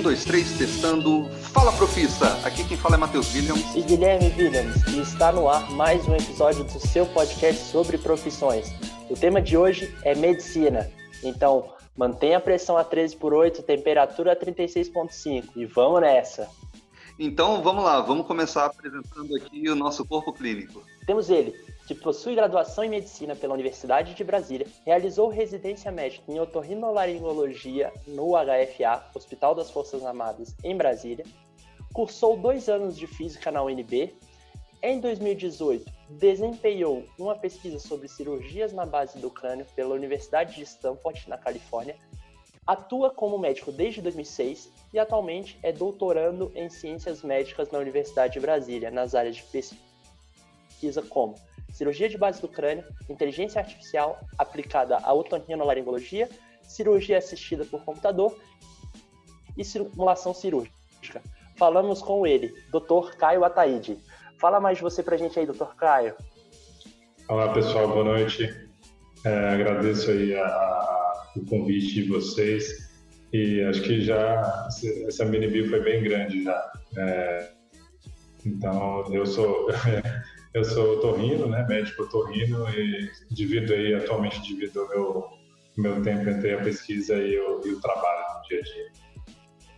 Um, dois, três, testando. Fala, profissa! Aqui quem fala é Matheus Williams. E Guilherme Williams. E está no ar mais um episódio do seu podcast sobre profissões. O tema de hoje é medicina. Então, mantenha a pressão a 13 por 8, temperatura a 36,5 e vamos nessa! Então, vamos lá, vamos começar apresentando aqui o nosso corpo clínico. Temos ele, que possui graduação em medicina pela Universidade de Brasília, realizou residência médica em otorrinolaringologia no HFA, Hospital das Forças Armadas, em Brasília, cursou dois anos de física na UNB. Em 2018, desempenhou uma pesquisa sobre cirurgias na base do crânio pela Universidade de Stanford, na Califórnia. Atua como médico desde 2006 e atualmente é doutorando em ciências médicas na Universidade de Brasília, nas áreas de pesquisa como cirurgia de base do crânio, inteligência artificial aplicada à otorrinolaringologia, cirurgia assistida por computador e simulação cirúrgica. Falamos com ele, Dr. Caio Ataíde. Fala mais você pra gente aí, Dr. Caio. Olá, pessoal, boa noite. É, agradeço aí a, a, o convite de vocês e acho que já essa mini foi bem grande já. É, então, eu sou Eu sou otorrino, né, médico otorrino e divido aí, atualmente divido o meu, meu tempo entre a pesquisa e o, e o trabalho no dia a dia.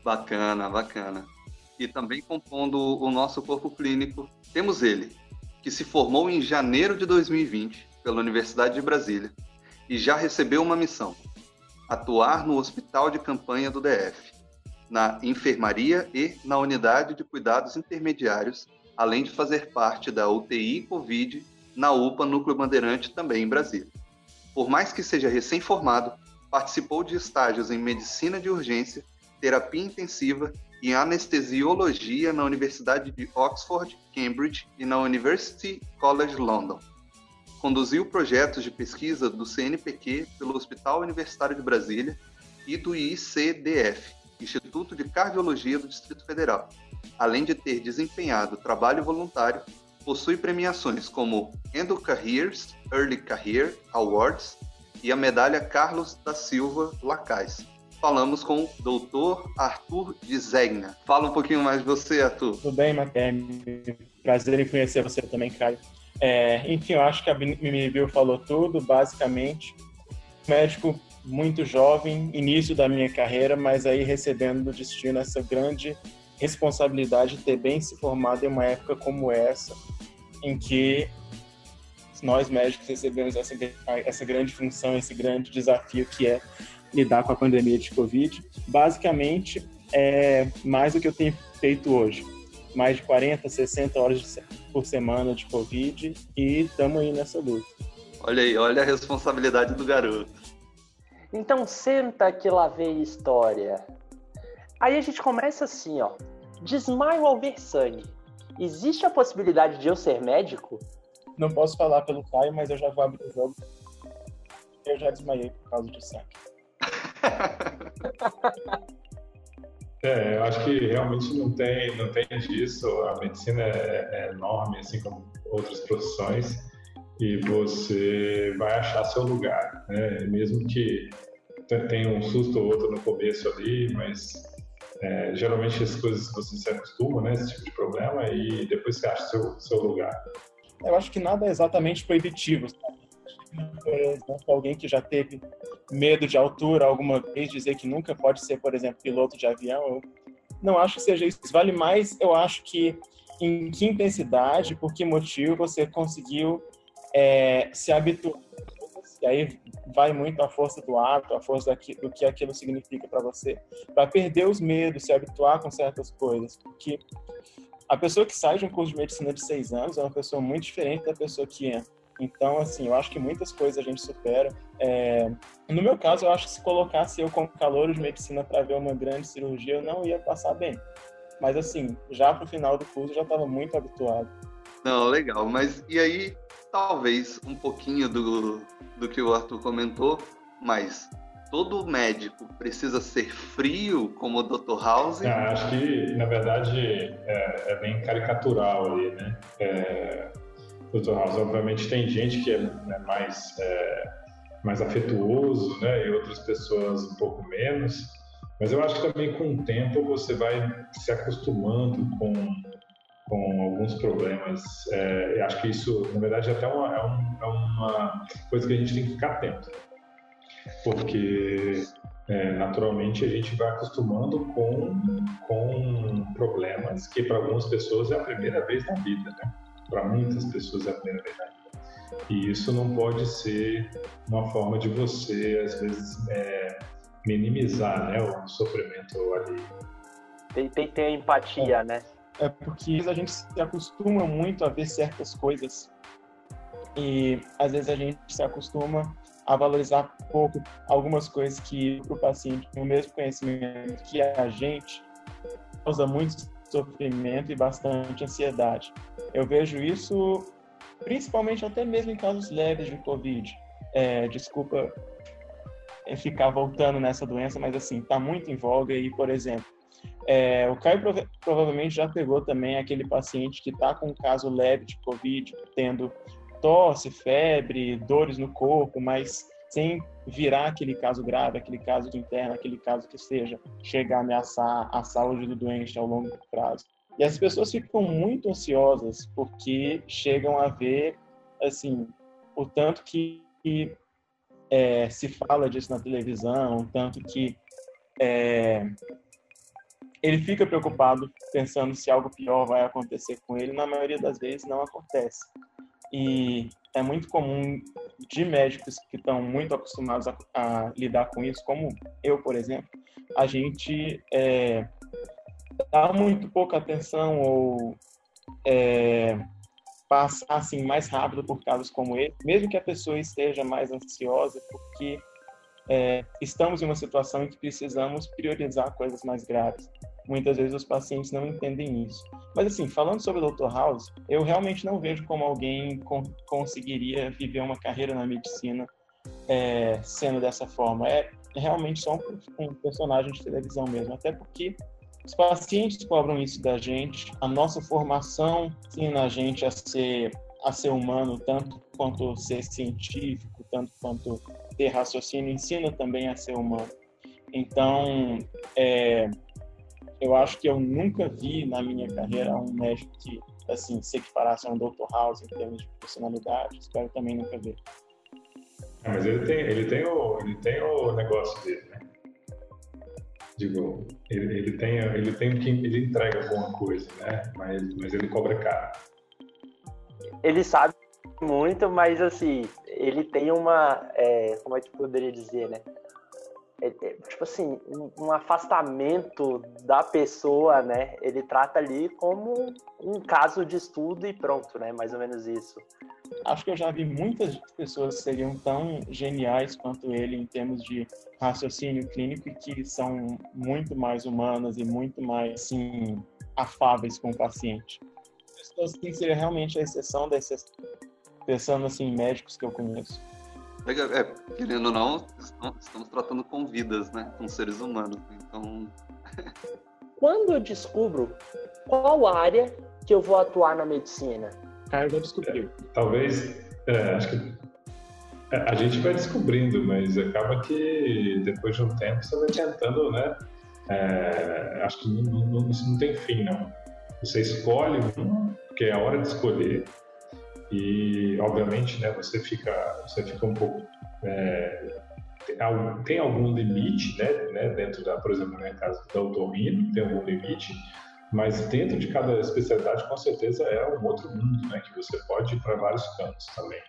Bacana, bacana. E também compondo o nosso corpo clínico, temos ele, que se formou em janeiro de 2020 pela Universidade de Brasília e já recebeu uma missão: atuar no hospital de campanha do DF, na enfermaria e na unidade de cuidados intermediários além de fazer parte da UTI Covid na UPA Núcleo Bandeirante, também em Brasília. Por mais que seja recém-formado, participou de estágios em medicina de urgência, terapia intensiva e anestesiologia na Universidade de Oxford, Cambridge e na University College London. Conduziu projetos de pesquisa do CNPq pelo Hospital Universitário de Brasília e do ICDF, Instituto de Cardiologia do Distrito Federal, além de ter desempenhado trabalho voluntário, possui premiações como Endo Careers Early Career Awards e a medalha Carlos da Silva Lacais. Falamos com o doutor Arthur Dizegna. Fala um pouquinho mais de você, Arthur. Tudo bem, Matheus? Prazer em conhecer você também, Caio. É, enfim, eu acho que a Mimi Bill falou tudo, basicamente. Médico muito jovem, início da minha carreira, mas aí recebendo do destino essa grande responsabilidade de ter bem se formado em uma época como essa, em que nós médicos recebemos essa, essa grande função, esse grande desafio que é lidar com a pandemia de Covid. Basicamente, é mais do que eu tenho feito hoje. Mais de 40, 60 horas por semana de Covid e estamos aí nessa luta. Olha aí, olha a responsabilidade do garoto. Então senta que lá vem história. Aí a gente começa assim, ó. Desmaio ao ver sangue. Existe a possibilidade de eu ser médico? Não posso falar pelo Caio, mas eu já vou abrir o jogo. Eu já desmaiei por causa de sangue. É, eu acho que realmente não tem, não tem disso. A medicina é, é enorme, assim como outras profissões, e você vai achar seu lugar, né? Mesmo que tenha um susto ou outro no começo ali, mas é, geralmente as coisas você se acostuma, né, esse tipo de problema, e depois você acha seu, seu lugar. Eu acho que nada é exatamente proibitivo. Por exemplo, alguém que já teve medo de altura alguma vez, dizer que nunca pode ser, por exemplo, piloto de avião, eu não acho que seja isso. Vale mais, eu acho que em que intensidade, por que motivo você conseguiu é, se habituar e aí vai muito a força do ato, a força do que aquilo significa para você, para perder os medos, se habituar com certas coisas, porque a pessoa que sai de um curso de medicina de seis anos é uma pessoa muito diferente da pessoa que entra. Então, assim, eu acho que muitas coisas a gente supera. É... No meu caso, eu acho que se colocasse eu como calor de medicina para ver uma grande cirurgia, eu não ia passar bem. Mas, assim, já para o final do curso, eu já estava muito habituado. Não, legal. Mas e aí, talvez um pouquinho do, do que o Arthur comentou, mas todo médico precisa ser frio como o Dr. House? Ah, acho que, na verdade, é, é bem caricatural ali, né? É, Dr. House, obviamente, tem gente que é né, mais, é, mais afetuoso, né? E outras pessoas um pouco menos. Mas eu acho que também com o tempo você vai se acostumando com, com alguns problemas. É, eu acho que isso, na verdade, é até uma, é, um, é uma coisa que a gente tem que ficar atento. Porque é, naturalmente a gente vai acostumando com, com problemas que para algumas pessoas é a primeira vez na vida, né? Para muitas pessoas é a primeira vez na vida. E isso não pode ser uma forma de você, às vezes, é, minimizar né, o sofrimento ali. Tem, tem que ter empatia, né? É porque a gente se acostuma muito a ver certas coisas e às vezes a gente se acostuma a valorizar pouco algumas coisas que para o paciente o mesmo conhecimento que a gente causa muito sofrimento e bastante ansiedade. Eu vejo isso principalmente até mesmo em casos leves de Covid. É, desculpa ficar voltando nessa doença, mas assim, está muito em voga e, por exemplo, é, o Caio prova provavelmente já pegou também aquele paciente que está com um caso leve de Covid, tendo tosse, febre, dores no corpo, mas sem virar aquele caso grave, aquele caso de interna, aquele caso que seja chegar a ameaçar a saúde do doente ao longo prazo. E as pessoas ficam muito ansiosas porque chegam a ver, assim, o tanto que é, se fala disso na televisão, o tanto que é, ele fica preocupado pensando se algo pior vai acontecer com ele. Na maioria das vezes não acontece. E é muito comum de médicos que estão muito acostumados a, a lidar com isso, como eu, por exemplo, a gente é, dá muito pouca atenção ou é, passar assim mais rápido por casos como esse, mesmo que a pessoa esteja mais ansiosa, porque é, estamos em uma situação em que precisamos priorizar coisas mais graves. Muitas vezes os pacientes não entendem isso. Mas assim, falando sobre o Dr. House, eu realmente não vejo como alguém con conseguiria viver uma carreira na medicina é, sendo dessa forma. É realmente só um, um personagem de televisão mesmo, até porque os pacientes cobram isso da gente, a nossa formação ensina a gente a ser, a ser humano, tanto quanto ser científico, tanto quanto ter raciocínio, ensina também a ser humano. Então, é, eu acho que eu nunca vi na minha carreira um médico que assim se equiparasse a um Dr. House em termos de personalidade. Espero também nunca ver. É, mas ele tem, ele tem o, ele tem o negócio dele, né? Digo, ele, ele tem, ele tem que ele entrega alguma coisa, né? Mas, mas ele cobra caro. Ele sabe muito, mas assim, ele tem uma, é, como é que poderia dizer, né? É, é, tipo assim, um, afastamento da pessoa, né? Ele trata ali como um caso de estudo e pronto, né? Mais ou menos isso. Acho que eu já vi muitas pessoas que seriam tão geniais quanto ele em termos de raciocínio clínico e que são muito mais humanas e muito mais, assim, afáveis com o paciente. Pessoas que seria realmente a exceção da exceção, pensando assim médicos que eu conheço. É, querendo ou não, estamos tratando com vidas, né? Com seres humanos. Então. Quando eu descubro qual área que eu vou atuar na medicina? Caio já descobriu. É, talvez, é, acho que é, a gente vai descobrindo, mas acaba que depois de um tempo você vai tentando, né? É, acho que não, não, isso não tem fim, não. Você escolhe um, porque é a hora de escolher, e obviamente, né? Você fica, você fica um pouco é, tem algum limite, né, né, dentro da, por exemplo, no caso da otorrino, tem algum limite, mas dentro de cada especialidade, com certeza, é um outro mundo, né? Que você pode ir para vários campos também.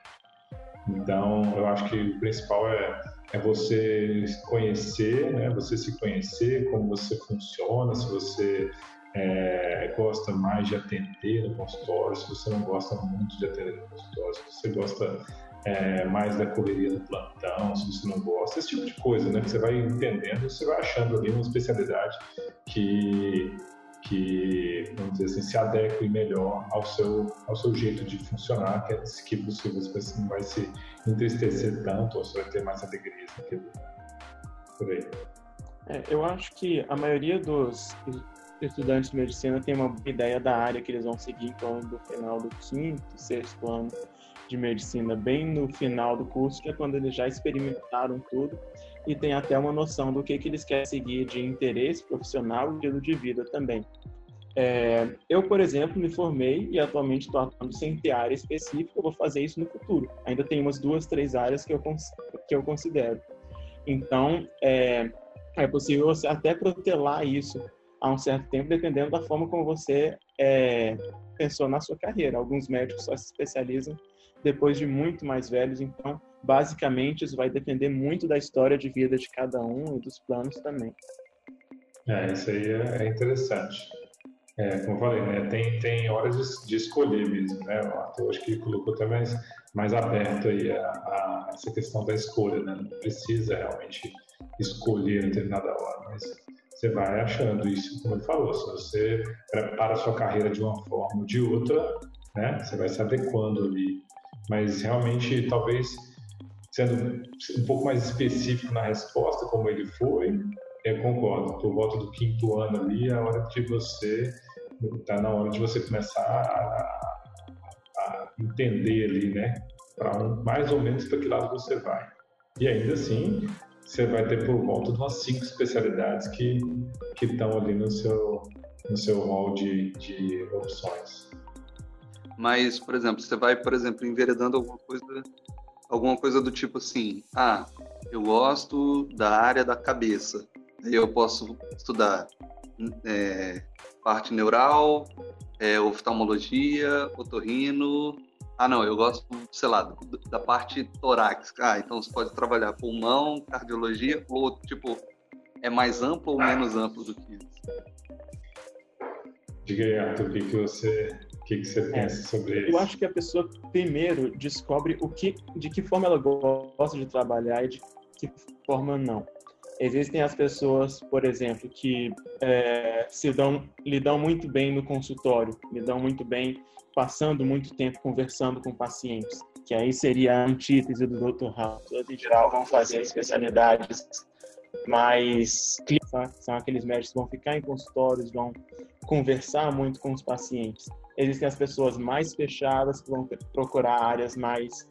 Então, eu acho que o principal é, é você conhecer, né? Você se conhecer, como você funciona, se você é, gosta mais de atender no consultório, se você não gosta muito de atender no consultório, se você gosta é, mais da correria do plantão, se você não gosta, esse tipo de coisa, né? Você vai entendendo, você vai achando ali uma especialidade que que, vamos dizer assim, se adeque melhor ao seu, ao seu jeito de funcionar, que é que você, você não vai se entristecer tanto, ou você vai ter mais alegria naquilo. Por aí. É, eu acho que a maioria dos estudantes de medicina tem uma ideia da área que eles vão seguir em torno do final do quinto, sexto ano de medicina bem no final do curso, que é quando eles já experimentaram tudo e têm até uma noção do que, que eles querem seguir de interesse profissional e estilo de vida também. É, eu, por exemplo, me formei e atualmente estou atuando sem ter área específica, vou fazer isso no futuro. Ainda tem umas duas, três áreas que eu, que eu considero. Então, é, é possível você até protelar isso há um certo tempo, dependendo da forma como você é, pensou na sua carreira. Alguns médicos só se especializam depois de muito mais velhos, então, basicamente, isso vai depender muito da história de vida de cada um e dos planos também. É, isso aí é, é interessante. É, como eu falei, né, tem, tem horas de, de escolher mesmo, né? O Arthur acho que colocou até mais, mais aberto aí a, a, essa questão da escolha, né? Não precisa realmente escolher em determinada hora, mas você vai achando isso, como ele falou, se você prepara a sua carreira de uma forma ou de outra, né? Você vai se adequando ali. Mas realmente, talvez sendo um pouco mais específico na resposta, como ele foi, eu concordo. Por volta do quinto ano ali, é a hora de você está na hora de você começar a, a entender ali, né? Para um, mais ou menos para que lado você vai. E ainda assim, você vai ter por volta de umas cinco especialidades que estão ali no seu no seu hall de, de opções. Mas, por exemplo, você vai, por exemplo, enveredando alguma coisa alguma coisa do tipo assim, ah, eu gosto da área da cabeça. Aí eu posso estudar é, parte neural, é, oftalmologia, otorrino. Ah, não, eu gosto, sei lá, da parte torácica. Ah, então você pode trabalhar pulmão, cardiologia, ou tipo, é mais amplo ou menos amplo do que isso? Diga aí, Arthur, o que, que você o que, que você pensa sobre isso? Eu acho que a pessoa primeiro descobre o que, de que forma ela gosta de trabalhar e de que forma não. Existem as pessoas, por exemplo, que é, se dão, lidam muito bem no consultório, lidam muito bem passando muito tempo conversando com pacientes, que aí seria a antítese do Dr. House. Em geral, vão fazer especialidades mais clínicas, são aqueles médicos que vão ficar em consultórios, vão conversar muito com os pacientes. Existem as pessoas mais fechadas que vão procurar áreas mais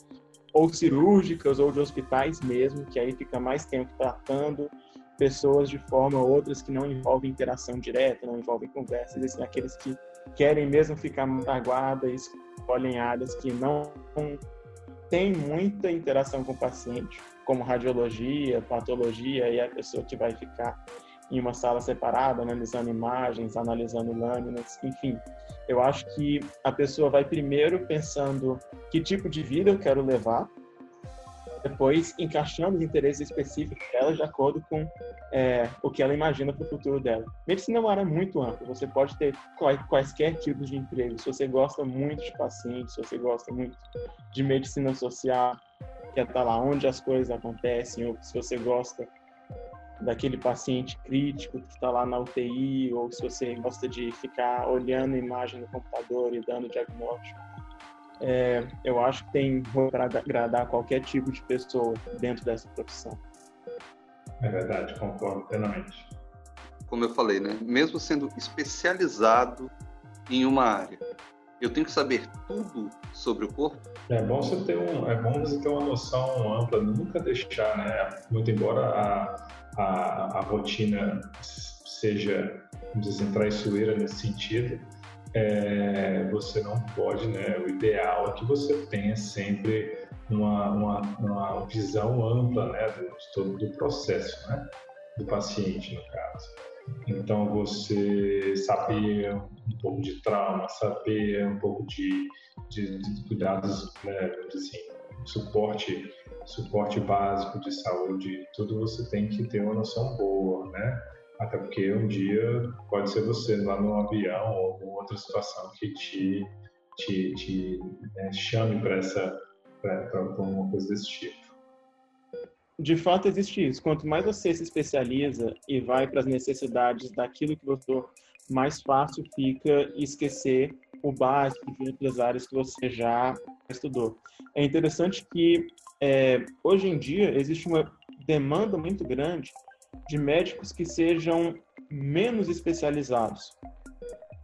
ou cirúrgicas ou de hospitais mesmo, que aí fica mais tempo tratando pessoas de forma ou outras que não envolvem interação direta, não envolvem conversa. Existem aqueles que querem mesmo ficar na guarda e escolhem áreas que não têm muita interação com o paciente, como radiologia, patologia, e a pessoa que vai ficar em uma sala separada, analisando imagens, analisando lâminas, enfim. Eu acho que a pessoa vai primeiro pensando que tipo de vida eu quero levar, depois encaixando os interesses específicos dela de acordo com é, o que ela imagina para o futuro dela. Medicina é uma área muito ampla, você pode ter quaisquer tipos de emprego. Se você gosta muito de pacientes, se você gosta muito de medicina social, quer estar lá onde as coisas acontecem, ou se você gosta daquele paciente crítico que está lá na UTI, ou se você gosta de ficar olhando a imagem no computador e dando diagnóstico. É, eu acho que tem para agradar qualquer tipo de pessoa dentro dessa profissão. É verdade, concordo plenamente. Como eu falei, né? Mesmo sendo especializado em uma área, eu tenho que saber tudo sobre o corpo? É bom você ter, um, é bom você ter uma noção ampla, nunca deixar, né? Muito embora a, a, a rotina seja, vamos dizer assim, traiçoeira nesse sentido, é, você não pode, né? O ideal é que você tenha sempre uma, uma, uma visão ampla, né? Do, do processo, né? Do paciente, no caso. Então, você saber um pouco de trauma, saber um pouco de, de, de cuidados, né, assim, suporte, suporte básico de saúde, tudo você tem que ter uma noção boa, né? Até porque um dia pode ser você lá no avião ou alguma outra situação que te, te, te né, chame para essa para uma coisa desse tipo de fato existe isso. Quanto mais você se especializa e vai para as necessidades daquilo que você mais fácil fica esquecer o básico de outras áreas que você já estudou. É interessante que é, hoje em dia existe uma demanda muito grande de médicos que sejam menos especializados,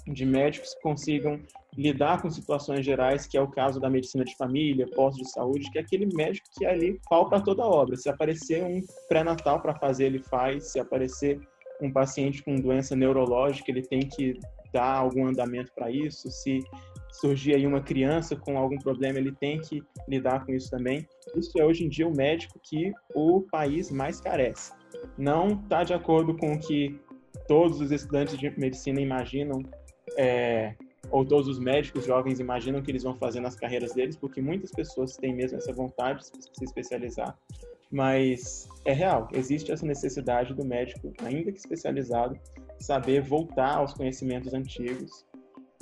de médicos que consigam lidar com situações gerais, que é o caso da medicina de família, posto de saúde, que é aquele médico que é ali pau para toda obra. Se aparecer um pré-natal para fazer, ele faz. Se aparecer um paciente com doença neurológica, ele tem que dar algum andamento para isso. Se surgir aí uma criança com algum problema, ele tem que lidar com isso também. Isso é hoje em dia o médico que o país mais carece. Não está de acordo com o que todos os estudantes de medicina imaginam, é, ou todos os médicos jovens imaginam que eles vão fazer nas carreiras deles, porque muitas pessoas têm mesmo essa vontade de se especializar. Mas é real, existe essa necessidade do médico, ainda que especializado, saber voltar aos conhecimentos antigos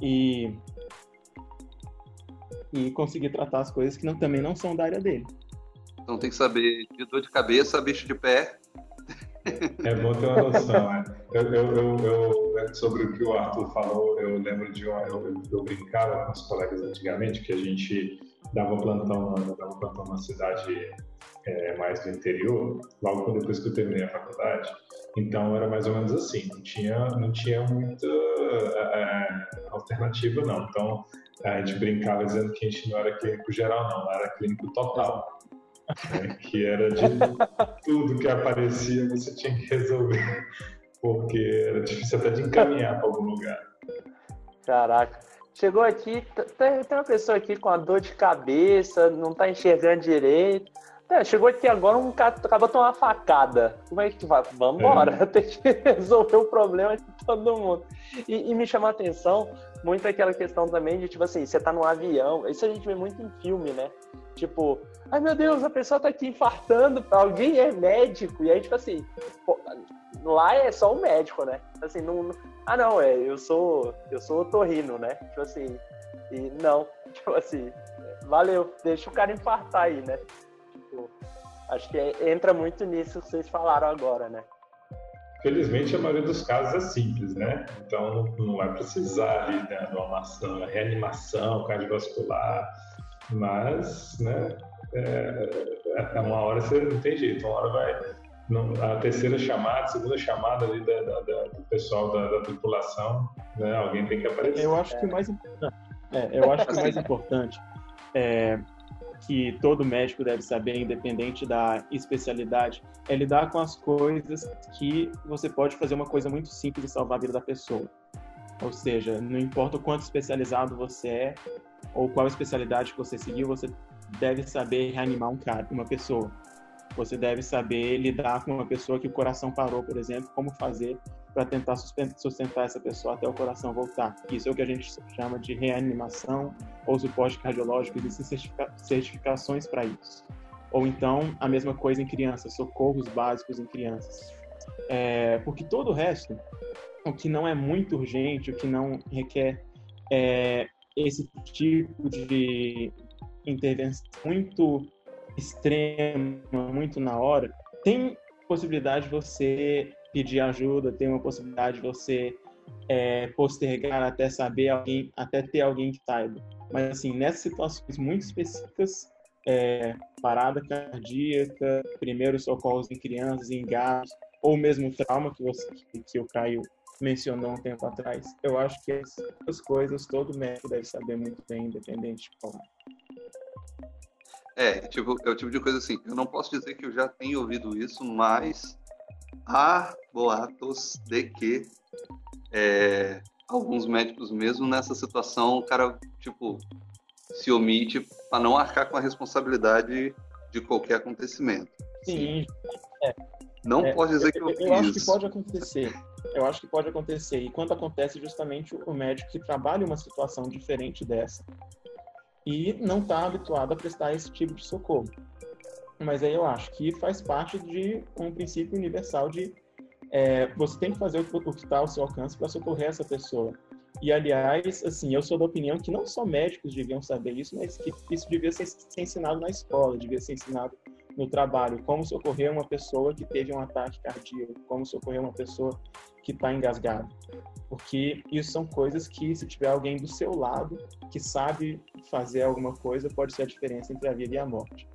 e e conseguir tratar as coisas que não, também não são da área dele. Então tem que saber de dor de cabeça, bicho de pé. É bom ter uma noção, né? Eu, eu, eu, eu, sobre o que o Arthur falou, eu lembro de uma. Eu, eu brincava com os colegas antigamente que a gente dava plantão, dava plantão na cidade é, mais do interior, logo depois que eu terminei a faculdade. Então era mais ou menos assim, não tinha, não tinha muita é alternativa não. Então a gente brincava dizendo que a gente não era clínico geral não, era clínico total. Né? Que era de tudo que aparecia você tinha que resolver, porque era difícil até de encaminhar para algum lugar. Caraca. Chegou aqui, tem, uma pessoa aqui com a dor de cabeça, não está enxergando direito. É, chegou aqui agora, um cara acabou de tomar uma facada. Como é que tu vai? Vamos embora, é. tem que resolver o problema de todo mundo. E, e, me chamou a atenção muito aquela questão também de, tipo assim, você tá num avião, isso a gente vê muito em filme, né? Tipo, ai meu Deus, a pessoa tá aqui infartando, alguém é médico, e aí, tipo assim, pô, lá é só o médico, né? Assim, não, não, ah não, é, eu sou, eu sou otorrino, né? Tipo assim, e não, tipo assim, valeu, deixa o cara infartar aí, né? Tipo, acho que entra muito nisso que vocês falaram agora, né? Felizmente, a maioria dos casos é simples, né? Então, não vai precisar ali né, de uma ação, reanimação cardiovascular, mas, né, é, é, uma hora você não tem jeito, uma hora vai. A terceira chamada, a segunda chamada ali da, da, da, do pessoal da, da tripulação, né? Alguém tem que aparecer. Eu acho que o mais importante, é, eu acho que o mais importante é, que todo médico deve saber, independente da especialidade, é lidar com as coisas que você pode fazer uma coisa muito simples e salvar a vida da pessoa. Ou seja, não importa o quanto especializado você é ou qual especialidade que você seguiu, você deve saber reanimar um cara, uma pessoa. Você deve saber lidar com uma pessoa que o coração parou, por exemplo, como fazer para tentar sustentar essa pessoa até o coração voltar. Isso é o que a gente chama de reanimação ou suporte cardiológico, existem certificações para isso. Ou então, a mesma coisa em crianças, socorros básicos em crianças. É, porque todo o resto, o que não é muito urgente, o que não requer é, esse tipo de intervenção muito extrema, muito na hora, tem possibilidade de você pedir ajuda, tem uma possibilidade de você é, postergar até saber alguém, até ter alguém que saiba. Mas assim, nessas situações muito específicas, é, parada cardíaca, primeiros socorros em crianças, em gatos, ou mesmo trauma que, você, que, o Caio mencionou um tempo atrás, eu acho que essas coisas todo médico deve saber muito bem, independente de qual. É, tipo, é o tipo de coisa assim, eu não posso dizer que eu já tenho ouvido isso, mas há boatos de que é, alguns médicos mesmo nessa situação, o cara, tipo, se omite para não arcar com a responsabilidade de qualquer acontecimento. Sim. É. Não é, pode dizer que eu, eu, eu acho que pode acontecer. Eu acho que pode acontecer. E quando acontece, justamente o médico que trabalha uma situação diferente dessa e não está habituado a prestar esse tipo de socorro. Mas aí eu acho que faz parte de um princípio universal de é, você tem que fazer o que está ao seu alcance para socorrer essa pessoa. E, aliás, assim, eu sou da opinião que não só médicos deviam saber isso, mas que isso devia ser, ser ensinado na escola, devia ser ensinado no trabalho, como socorrer uma pessoa que teve um ataque cardíaco, como socorrer uma pessoa que está engasgada. Porque isso são coisas que, se tiver alguém do seu lado que sabe fazer alguma coisa, pode ser a diferença entre a vida e a morte.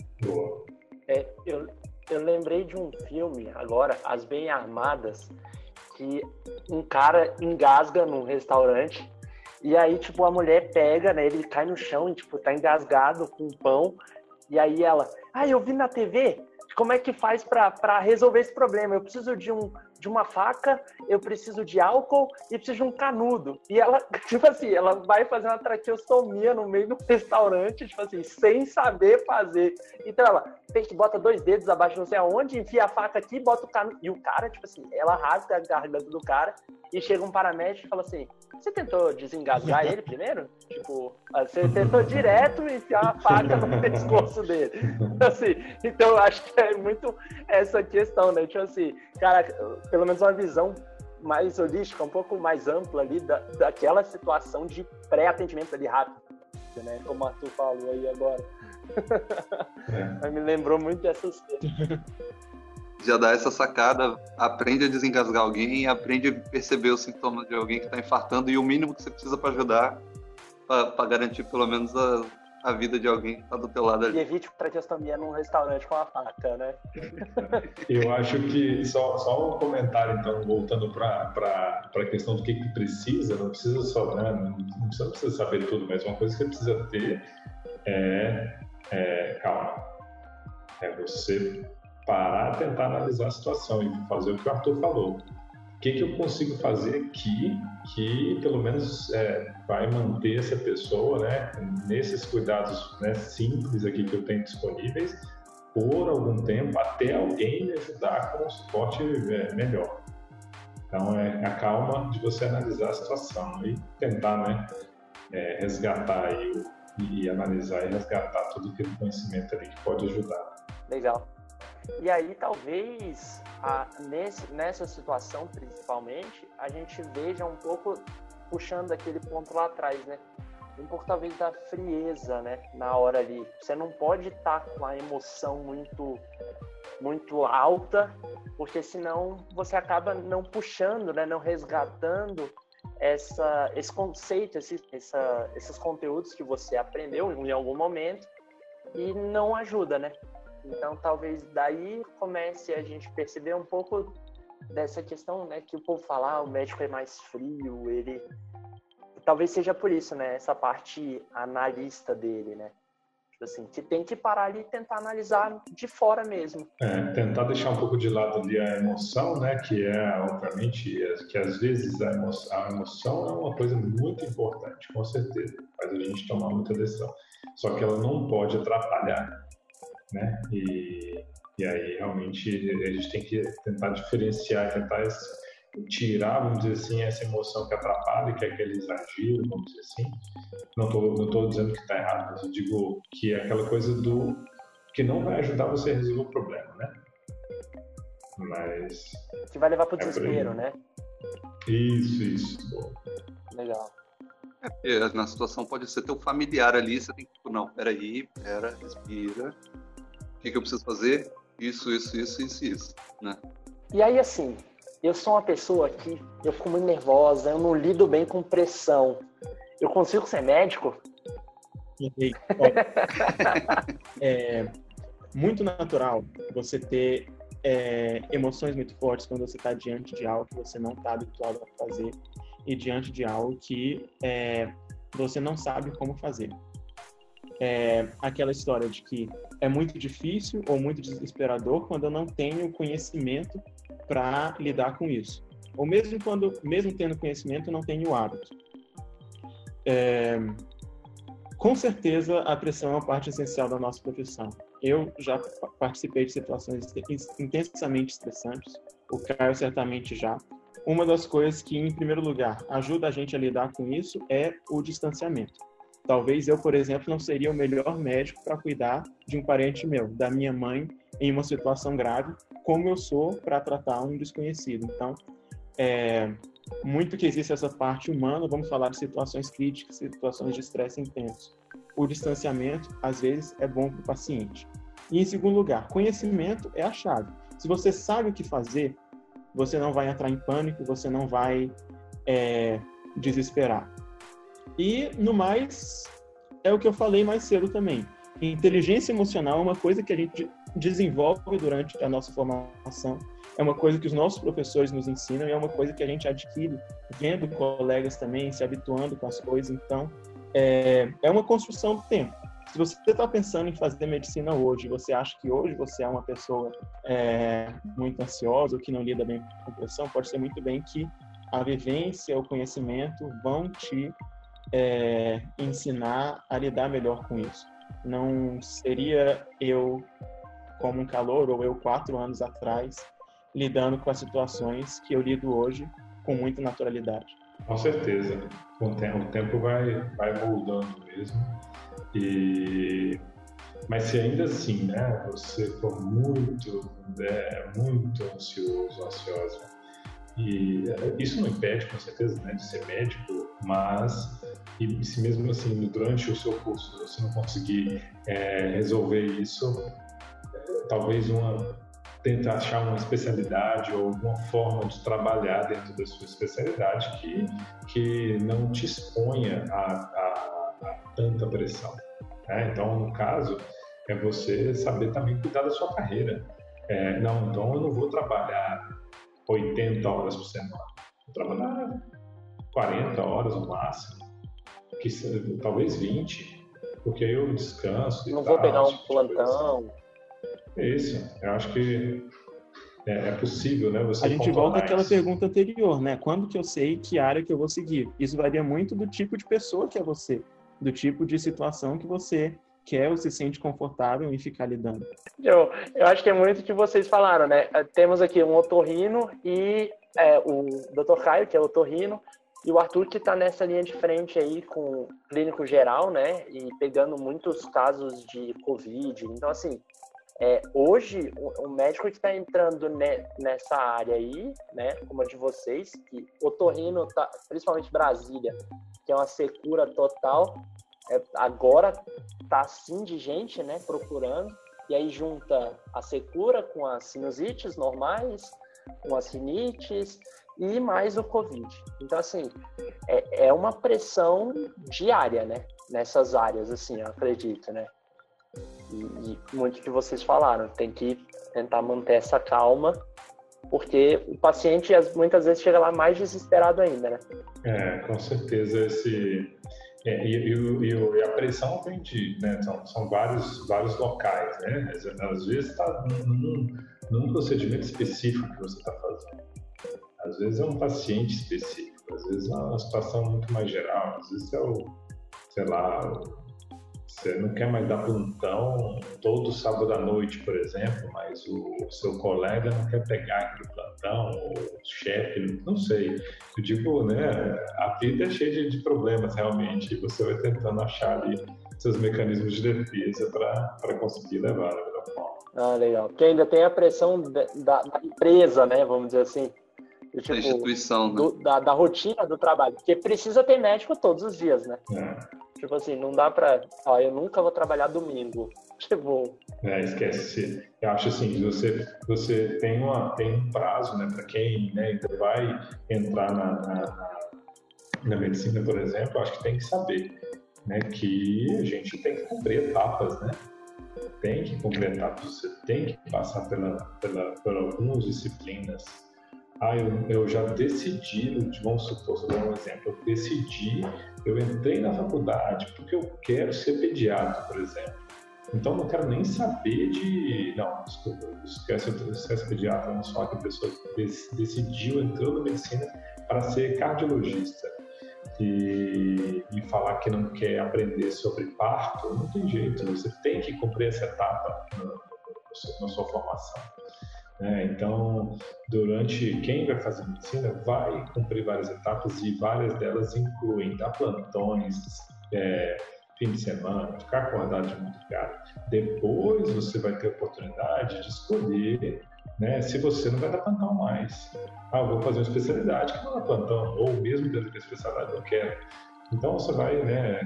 É, eu, eu lembrei de um filme agora, As Bem Armadas, que um cara engasga num restaurante E aí, tipo, a mulher pega, né? Ele cai no chão e, tipo, tá engasgado com pão. E aí ela, ah, eu vi na TV como é que faz para resolver esse problema. Eu preciso de um, de uma faca, eu preciso de álcool e preciso de um canudo. E ela, tipo assim, ela vai fazer uma traqueostomia no meio do restaurante, tipo assim, sem saber fazer. Então ela tem que bota dois dedos abaixo, não sei aonde, enfia a faca aqui, bota o canudo. E o cara, tipo assim, ela rasga a garganta do cara e chega um paramédico e fala assim: Você tentou desengasgar ele primeiro? Tipo, ah, você tentou direto enfiar a faca no pescoço dele. Assim, então eu acho que é muito essa questão, né? Tipo assim, cara, pelo menos uma visão mais holística, um pouco mais ampla ali da, daquela situação de pré-atendimento ali rápido, né? Como o Arthur falou aí agora. É. me lembrou muito dessas coisas. Já dá essa sacada, aprende a desengasgar alguém, aprende a perceber os sintomas de alguém que está infartando e o mínimo que você precisa para ajudar, para garantir pelo menos a, a vida de alguém que está do teu lado ali. E evite traqueostomia num restaurante com a faca, né? Eu acho que, só, só um comentário, então, voltando para a questão do que, que precisa, não precisa só, né, não, precisa, não precisa saber tudo, mas uma coisa que você precisa ter é, é você parar, tentar analisar a situação e fazer o que o Arthur falou que, que eu consigo fazer aqui que pelo menos é, vai manter essa pessoa né, nesses cuidados né, simples aqui que eu tenho disponíveis por algum tempo até alguém me ajudar com um suporte é, melhor. Então é a calma de você analisar a situação e tentar né, é, resgatar e, e analisar e resgatar todo aquele conhecimento ali que pode ajudar. Legal. E aí talvez a, nesse, nessa situação principalmente a gente veja um pouco puxando aquele ponto lá atrás, né? Um pouco talvez da frieza, né? Na hora ali, você não pode estar tá com a emoção muito muito alta, porque senão você acaba não puxando, né? Não resgatando essa, esse conceito, esse, essa, esses conteúdos que você aprendeu em algum momento e não ajuda, né? Então, talvez daí comece a gente perceber um pouco dessa questão, né, que o povo fala, ah, o médico é mais frio, ele talvez seja por isso, né, essa parte analista dele, né? Tipo assim, que tem que parar ali e tentar analisar de fora mesmo. É, tentar deixar um pouco de lado ali a emoção, né, que é, obviamente, que às vezes a emoção, a emoção é uma coisa muito importante, com certeza, faz a gente tomar muita decisão. Só que ela não pode atrapalhar né? E, e aí realmente a gente tem que tentar diferenciar, tentar tirar, vamos dizer assim, essa emoção que atrapalha, que é aquele exagero, vamos dizer assim. Não estou não tô dizendo que está errado, mas eu digo que é aquela coisa do que não vai ajudar você a resolver o problema, né? Mas que vai levar para o é desespero, né? Isso, isso. Legal. É, na situação pode ser teu familiar ali, você tem que, tipo, não, peraí, pera, respira, que, que eu preciso fazer? Isso, isso, isso, isso, isso, né? E aí, assim, eu sou uma pessoa que eu fico muito nervosa, eu não lido bem com pressão. Eu consigo ser médico? é muito natural você ter é, emoções muito fortes quando você está diante de algo que você não está habituado a fazer e diante de algo que é, você não sabe como fazer é, aquela história de que é muito difícil ou muito desesperador quando eu não tenho conhecimento para lidar com isso. Ou mesmo quando, mesmo tendo conhecimento, não tenho hábito. É, com certeza, a pressão é uma parte essencial da nossa profissão. Eu já participei de situações intensamente estressantes, o Caio certamente já. Uma das coisas que, em primeiro lugar, ajuda a gente a lidar com isso é o distanciamento. Talvez eu, por exemplo, não seria o melhor médico para cuidar de um parente meu, da minha mãe, em uma situação grave, como eu sou para tratar um desconhecido. Então, é, muito que existe essa parte humana, vamos falar de situações críticas, situações de estresse intenso. O distanciamento, às vezes, é bom para o paciente. E, em segundo lugar, conhecimento é a chave. Se você sabe o que fazer, você não vai entrar em pânico, você não vai é, desesperar. E, no mais, é o que eu falei mais cedo também. Inteligência emocional é uma coisa que a gente desenvolve durante a nossa formação é uma coisa que os nossos professores nos ensinam e é uma coisa que a gente adquire vendo colegas também, se habituando com as coisas. Então, é, é uma construção do tempo. Se você está pensando em fazer medicina hoje, você acha que hoje você é uma pessoa é, muito ansiosa ou que não lida bem com pressão, pode ser muito bem que a vivência, o conhecimento vão te é, ensinar a lidar melhor com isso. Não seria eu como um calor ou eu quatro anos atrás lidando com as situações que eu lido hoje com muita naturalidade. Com certeza. O tempo, o tempo vai, vai moldando mesmo. E mas se ainda assim, né, você for muito, é, muito ansioso, ansiosa, e isso não impede, com certeza, né, de ser médico, mas e se mesmo assim durante o seu curso você não conseguir é, resolver isso, talvez uma tentar achar uma especialidade ou alguma forma de trabalhar dentro da sua especialidade que, que não te exponha a, a, a tanta pressão. Né? Então, no caso, é você saber também cuidar da sua carreira. É, não, então eu não vou trabalhar 80 horas por semana, vou trabalhar 40 horas no máximo, que, talvez 20, porque aí eu descanso. Não vou pegar um plantão. É isso. Eu acho que é, é possível, né? Você a gente volta àquela pergunta anterior, né? Quando que eu sei que área que eu vou seguir? Isso varia muito do tipo de pessoa que é você, do tipo de situação que você quer ou se sente confortável em ficar lidando. Eu, eu acho que é muito o que vocês falaram, né? Temos aqui um otorrino e é, o Dr. Caio, que é otorrino, e o Arthur que está nessa linha de frente aí com clínico geral, né? E pegando muitos casos de Covid. Então, assim, é, hoje, o, o, médico que está entrando ne, nessa área aí, né, como a de vocês, que otorrino, tá, principalmente Brasília, que é uma secura total, é, agora tá assim de gente, né, procurando, e aí junta a secura com as sinusites normais, com as rinites e mais o Covid. Então, assim, é, é uma pressão diária, né, nessas áreas, assim, eu acredito, né. E, e muito que vocês falaram, tem que tentar manter essa calma, porque o paciente muitas vezes chega lá mais desesperado ainda, né? É, com certeza esse é, e, e, e, a pressão vem de, né, são, são vários, vários locais, né? Às vezes está num, num, procedimento específico que você está fazendo. Às vezes é um paciente específico, às vezes é uma situação muito mais geral, às vezes é o, sei lá, você não quer mais dar plantão todo sábado à noite, por exemplo, mas o seu colega não quer pegar aquele plantão, ou o chefe, não sei. Eu digo, né, a vida é cheia de, problemas realmente, e você vai tentando achar ali seus mecanismos de defesa para conseguir levar da melhor forma. Ah, legal. Porque ainda tem a pressão da, da empresa, né, vamos dizer assim. Tipo, da instituição, né? do, da, da rotina do trabalho, porque precisa ter médico todos os dias, né? É. Tipo assim, não dá pra. Ó, eu nunca vou trabalhar domingo. Tipo. É, esquece. Eu acho assim, você, você tem, uma, tem um prazo, né, para quem né, ainda vai entrar na, na, na, medicina, por exemplo, acho que tem que saber né, que a gente tem que cumprir etapas, né? Tem que cumprir etapas, você tem que passar pela, pela, por algumas disciplinas ah, eu, eu já decidi, vamos supor, vou dar um exemplo, eu decidi, eu entrei na faculdade porque eu quero ser pediatra, por exemplo. Então, não quero nem saber de. Não, desculpa, esquece, pediatra, vamos falar que a pessoa decidiu, entrou na medicina para ser cardiologista. E, e, falar que não quer aprender sobre parto, não tem jeito, você tem que cumprir essa etapa na, na sua formação. Né? Então, durante quem vai fazer medicina vai cumprir várias etapas e várias delas incluem dar plantões, é, fim de semana, ficar acordado de madrugada. Depois você vai ter a oportunidade de escolher né, se você não vai dar plantão mais. Ah, vou fazer uma especialidade que não é plantão, ou mesmo dentro da especialidade eu quero. Então você vai, né,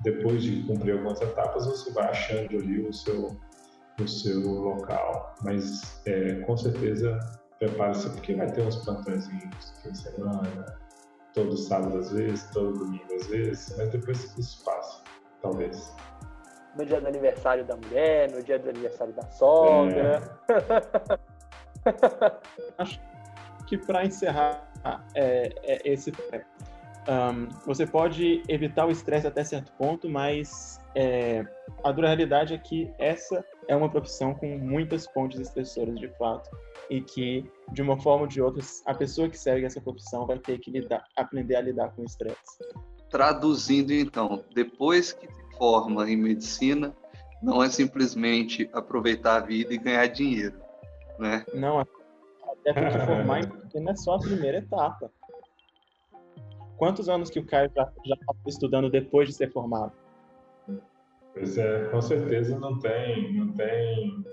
depois de cumprir algumas etapas, você vai achando ali o seu no seu local. Mas é, com certeza prepare-se porque vai ter uns plantões fim de semana, todo sábado às vezes, todo domingo às vezes, mas depois isso passa, talvez. No dia do aniversário da mulher, no dia do aniversário da sogra. É. Acho que para encerrar é, é esse um, você pode evitar o estresse até certo ponto, mas é, a dura realidade é que essa é uma profissão com muitas pontes estressoras de fato e que de uma forma ou de outra a pessoa que segue essa profissão vai ter que lidar, aprender a lidar com o estresse. Traduzindo então, depois que se forma em medicina, não é simplesmente aproveitar a vida e ganhar dinheiro, né? Não, até porque formar em medicina é só a primeira etapa. Quantos anos que o Caio já está estudando depois de ser formado? Pois é, com certeza não tem, não tem,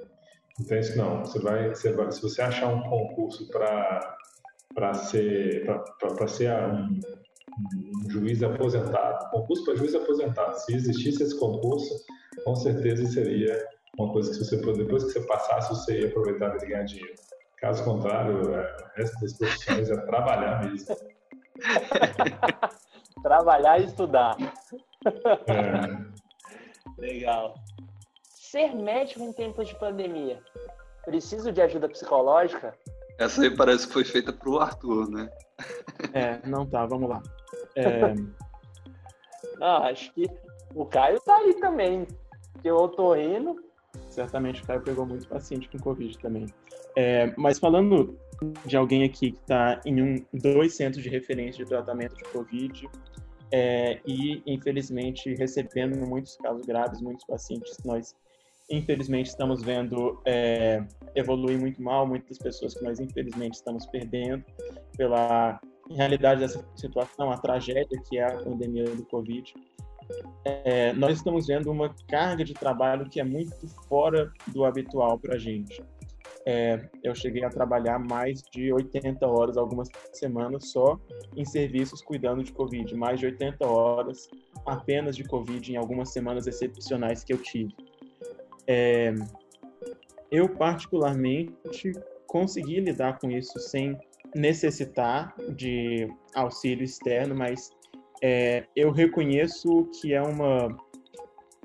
não tem isso não. Você vai, você vai se você achar um concurso para para ser para ser um, um juiz aposentado, concurso para juiz aposentado. Se existisse esse concurso, com certeza seria uma coisa que você depois que você passasse, você ia aproveitar e ganhar dinheiro. Caso contrário, é, o resto das profissões é trabalhar mesmo. trabalhar e estudar. É. Legal. Ser médico em tempos de pandemia. Preciso de ajuda psicológica? Essa aí parece que foi feita para o Arthur, né? É, não tá, vamos lá. É... não, acho que o Caio tá aí também. Que eu tô rindo. Certamente o Caio pegou muito paciente com Covid também. É, mas falando de alguém aqui que está em um, dois centros de referência de tratamento de Covid, é, e, infelizmente, recebendo muitos casos graves, muitos pacientes nós, infelizmente, estamos vendo é, evoluir muito mal, muitas pessoas que nós, infelizmente, estamos perdendo pela realidade dessa situação, a tragédia que é a pandemia do Covid. É, nós estamos vendo uma carga de trabalho que é muito fora do habitual para a gente é, eu cheguei a trabalhar mais de 80 horas algumas semanas só em serviços cuidando de Covid, mais de 80 horas apenas de Covid em algumas semanas excepcionais que eu tive. É, eu, particularmente, consegui lidar com isso sem necessitar de auxílio externo, mas é, eu reconheço que é uma,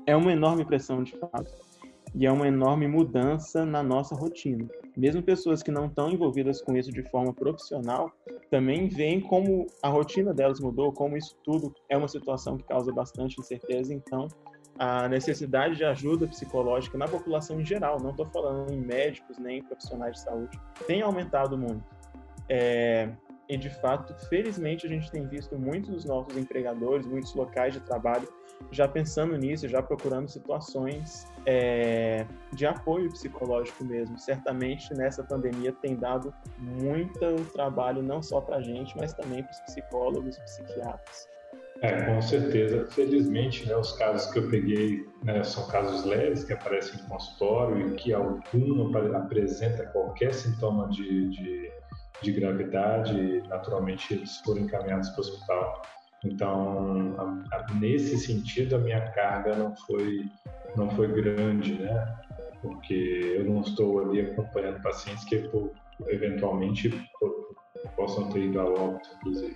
é uma enorme pressão de fato e é uma enorme mudança na nossa rotina. Mesmo pessoas que não estão envolvidas com isso de forma profissional também veem como a rotina delas mudou, como isso tudo é uma situação que causa bastante incerteza. Então, a necessidade de ajuda psicológica na população em geral, não estou falando em médicos nem em profissionais de saúde, tem aumentado muito. É, e de fato, felizmente, a gente tem visto muitos dos nossos empregadores, muitos locais de trabalho já pensando nisso, já procurando situações é, de apoio psicológico mesmo. Certamente nessa pandemia tem dado muito trabalho não só para a gente, mas também para os psicólogos psiquiatras. É, com certeza. Felizmente, né, os casos que eu peguei né, são casos leves que aparecem em consultório e que algum apresenta qualquer sintoma de, de, de gravidade, naturalmente eles foram encaminhados para o hospital. Então, a, a, nesse sentido, a minha carga não foi, não foi grande, né? Porque eu não estou ali acompanhando pacientes que eventualmente possam ter ido a óbito, inclusive.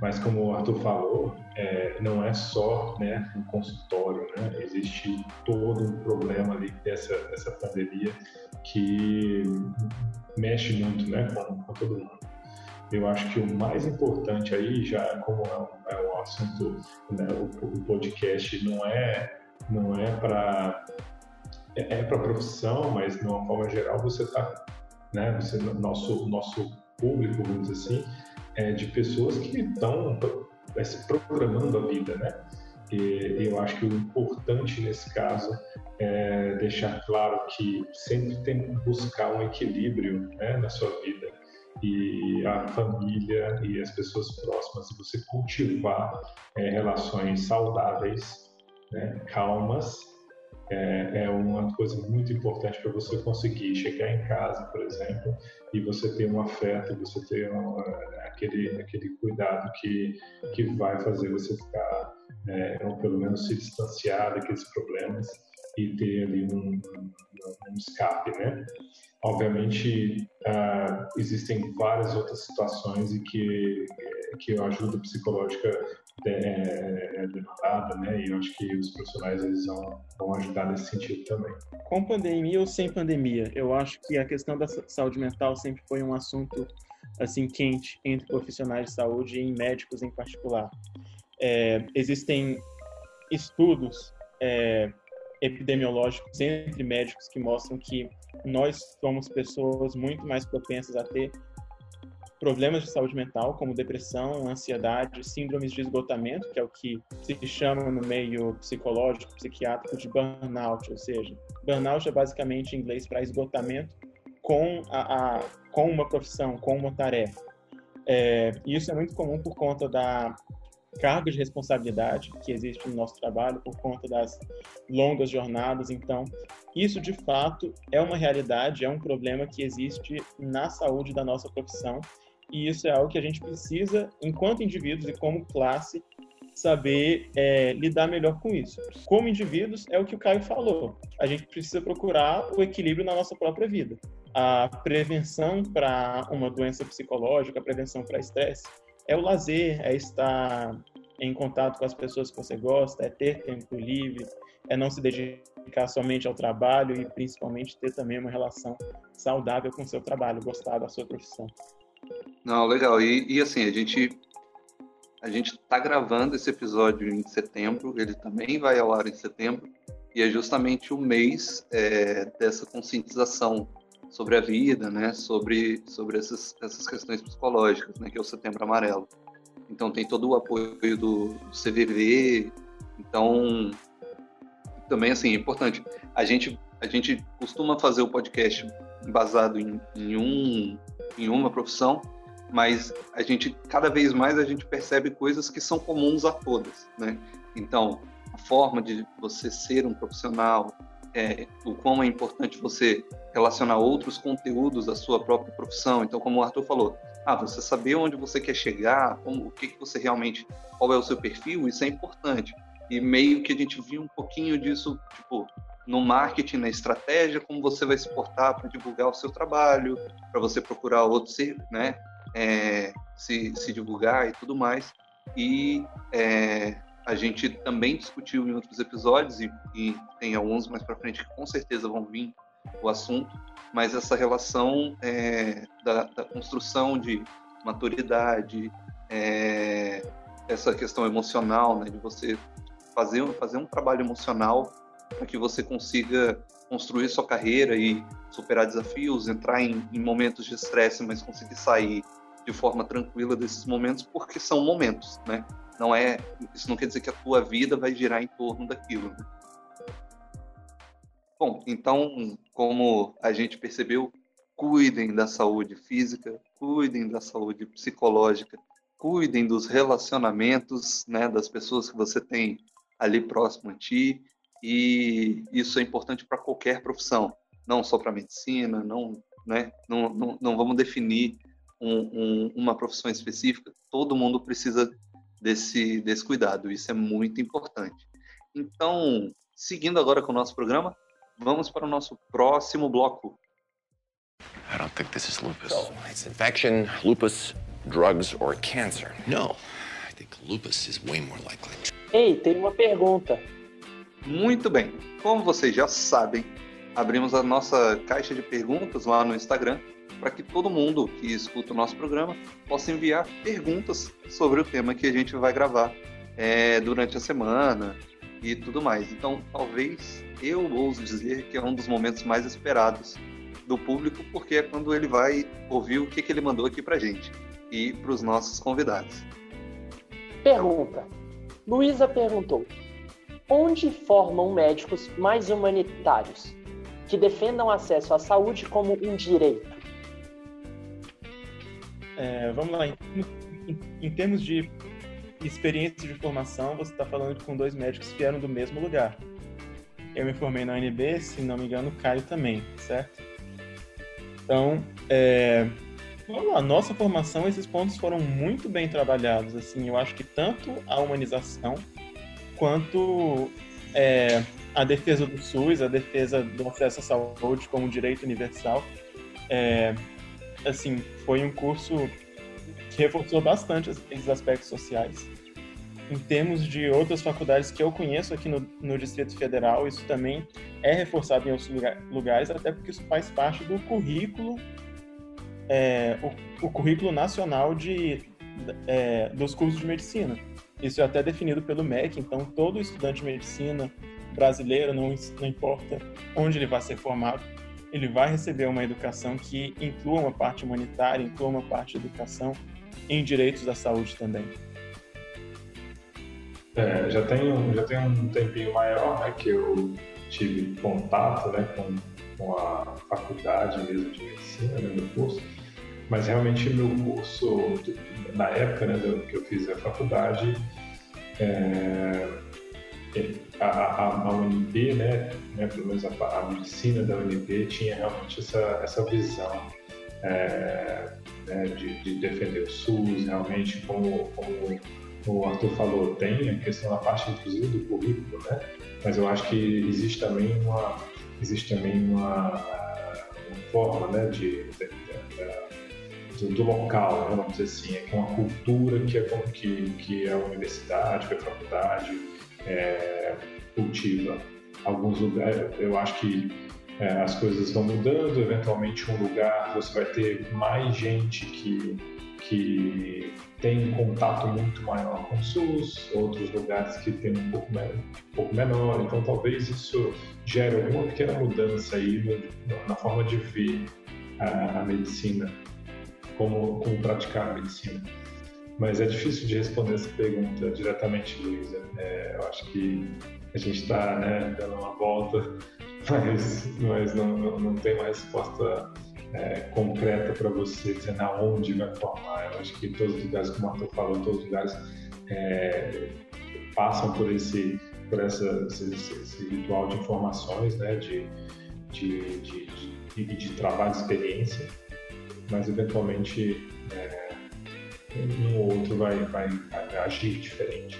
Mas como o Arthur falou, é, não é só né, um consultório, né? existe todo um problema ali dessa, dessa pandemia que mexe muito né, com, com todo mundo. Eu acho que o mais importante aí, já como é um, é assunto, né, o, o, podcast não é não é para é, é para profissão, mas de uma forma geral você está, né, você nosso nosso público, vamos dizer assim, é de pessoas que estão é, se programando a vida, né? E eu acho que o importante nesse caso é deixar claro que sempre tem que buscar um equilíbrio né, na sua vida e a família e as pessoas próximas, e você cultivar é, relações saudáveis, né, calmas, é, é, uma coisa muito importante para você conseguir chegar em casa, por exemplo, e você ter um afeto, você ter um, aquele, aquele cuidado que, que vai fazer você ficar, é, ou pelo menos se distanciar daqueles problemas e ter ali um, um, um escape, né? Obviamente, uh, existem várias outras situações em que que a ajuda psicológica é, é, é demandada, né? E eu acho que os profissionais eles vão, vão ajudar nesse sentido também. Com pandemia ou sem pandemia, eu acho que a questão da saúde mental sempre foi um assunto assim quente entre profissionais de saúde e médicos em particular. É, existem estudos é, epidemiológicos entre médicos que mostram que nós somos pessoas muito mais propensas a ter problemas de saúde mental, como depressão, ansiedade, síndromes de esgotamento, que é o que se chama no meio psicológico, psiquiátrico de burnout, ou seja, burnout é basicamente em inglês para esgotamento com, a, a, com uma profissão, com uma tarefa. É, isso é muito comum por conta da carga de responsabilidade que existe no nosso trabalho, por conta das longas jornadas. Então, isso de fato é uma realidade, é um problema que existe na saúde da nossa profissão e isso é algo que a gente precisa, enquanto indivíduos e como classe, saber é, lidar melhor com isso. Como indivíduos, é o que o Caio falou. A gente precisa procurar o equilíbrio na nossa própria vida. A prevenção para uma doença psicológica, a prevenção para estresse, é o lazer, é estar em contato com as pessoas que você gosta, é ter tempo livre, é não se dedicar somente ao trabalho e principalmente ter também uma relação saudável com o seu trabalho, gostar da sua profissão. Não, legal. E, e assim, a gente a gente está gravando esse episódio em setembro, ele também vai ao ar em setembro, e é justamente o mês é, dessa conscientização sobre a vida, né, sobre, sobre essas, essas questões psicológicas, né, que é o Setembro Amarelo. Então tem todo o apoio do, CVV, então também assim é importante. A gente a gente costuma fazer o podcast basado em, em um em uma profissão, mas a gente cada vez mais a gente percebe coisas que são comuns a todas, né? Então, a forma de você ser um profissional, é, o quão é importante você relacionar outros conteúdos à sua própria profissão. Então, como o Arthur falou, ah, você saber onde você quer chegar, como, o que, que você realmente, qual é o seu perfil, isso é importante. E meio que a gente viu um pouquinho disso, tipo, no marketing, na estratégia, como você vai se portar para divulgar o seu trabalho, para você procurar outros, né, é, se, se divulgar e tudo mais. E é, a gente também discutiu em outros episódios, e, e tem alguns mais para frente que com certeza vão vir o assunto, mas essa relação é, da, da, construção de maturidade, é, essa questão emocional, né, de você fazer, fazer um trabalho emocional para que você consiga construir sua carreira e superar desafios, entrar em, em momentos de estresse, mas conseguir sair de forma tranquila desses momentos, porque são momentos, né? Não é, isso não quer dizer que a tua vida vai girar em torno daquilo. Né? Bom, então, como a gente percebeu, cuidem da saúde física, cuidem da saúde psicológica, cuidem dos relacionamentos, né, das pessoas que você tem ali próximo a ti, e isso é importante para qualquer profissão, não só para medicina, não, né, não, não, não vamos definir um, um, uma profissão específica, todo mundo precisa desse, desse cuidado, isso é muito importante. Então, seguindo agora com o nosso programa, vamos para o nosso próximo bloco. I don't think this is lupus. So, it's infection, lupus, drugs or cancer. No, I think lupus is way more likely. Ei, tem uma pergunta. Muito bem. Como vocês já sabem, abrimos a nossa caixa de perguntas lá no Instagram para que todo mundo que escuta o nosso programa possa enviar perguntas sobre o tema que a gente vai gravar é, durante a semana e tudo mais. Então, talvez eu ouso dizer que é um dos momentos mais esperados do público, porque é quando ele vai ouvir o que, que ele mandou aqui para gente e para os nossos convidados. Pergunta. Luísa perguntou: onde formam médicos mais humanitários, que defendam acesso à saúde como um direito? É, vamos lá, em, em, em, termos de experiência de formação, você está falando com dois médicos que eram do mesmo lugar. Eu me formei na UNB, se não me engano, o Caio também, certo? Então, é, vamos lá, nossa formação, esses pontos foram muito bem trabalhados. Assim, eu acho que tanto a humanização quanto é, a defesa do SUS, a defesa do acesso à saúde como direito universal, é, assim, foi um curso que reforçou bastante esses aspectos sociais. Em termos de outras faculdades que eu conheço aqui no, no Distrito Federal, isso também é reforçado em outros lugares, até porque isso faz parte do currículo, é, o, o, currículo nacional de, é, dos cursos de medicina. Isso é até definido pelo MEC, então todo estudante de medicina brasileiro, não, não importa onde ele vai ser formado, ele vai receber uma educação que inclua uma parte humanitária, inclua uma parte de educação em direitos da saúde também. É, já tem já tem um tempinho maior né, que eu tive contato né, com, com a faculdade mesmo de medicina, né, no curso, mas realmente meu curso, na época né, que eu fiz a faculdade, é, a, a, a UNB, né, né, pelo menos a, a, medicina da UNB tinha realmente essa, essa visão é, né, de, de, defender o SUS, realmente, como, como o Arthur falou, tem a questão da parte, inclusive, do currículo, né, mas eu acho que existe também uma, existe também uma, uma forma né, de, de, de do local, né, vamos dizer assim, é uma cultura que é, que, que a universidade, que a faculdade, é, cultiva. Alguns lugares, eu acho que é, as coisas vão mudando, eventualmente um lugar você vai ter mais gente que, que tem um contato muito maior com o SUS, outros lugares que tem um pouco, menor, um pouco menor, então talvez isso gere alguma pequena mudança aí na forma de ver a, a medicina, como, como praticar a medicina. Mas é difícil de responder essa pergunta diretamente, Luísa. É, eu acho que a gente está né, dando uma volta, mas, mas não, não, não tem uma resposta é, concreta para você dizendo aonde vai formar. Eu acho que todos os lugares, como o Arthur falou, todos os lugares é, passam por esse por essa, esse, esse, ritual de informações, né, de, de, de, de, de trabalho, de experiência, mas eventualmente é, um ou outro vai, vai, vai agir diferente.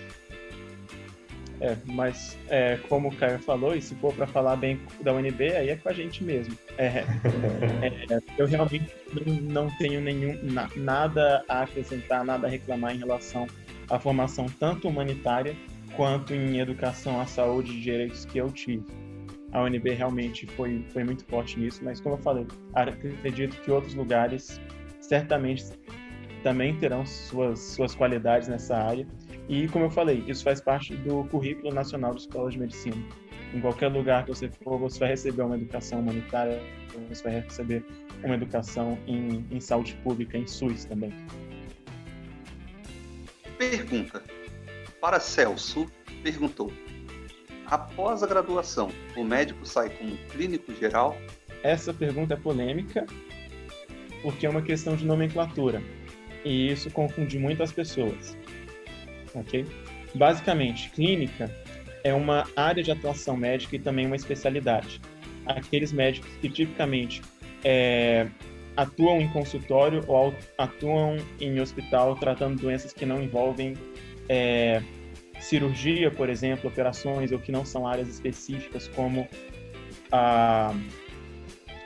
É, mas é, como o Caio falou, e se for para falar bem da UNB, aí é com a gente mesmo. É, é, eu realmente não, não tenho nenhum na, nada a acrescentar, nada a reclamar em relação à formação tanto humanitária quanto em educação à saúde e direitos que eu tive. A UNB realmente foi, foi muito forte nisso, mas como eu falei, acredito que outros lugares certamente também terão suas, suas qualidades nessa área. E, como eu falei, isso faz parte do currículo nacional de escolas de medicina. Em qualquer lugar que você for, você vai receber uma educação humanitária, você vai receber uma educação em, em saúde pública, em SUS também. Pergunta. Para Celso, perguntou: Após a graduação, o médico sai como clínico geral? Essa pergunta é polêmica, porque é uma questão de nomenclatura e isso confunde muitas pessoas. Ok? Basicamente, clínica é uma área de atuação médica e também uma especialidade. Aqueles médicos que tipicamente é, atuam em consultório ou atuam em hospital tratando doenças que não envolvem é, cirurgia, por exemplo, operações ou que não são áreas específicas como a,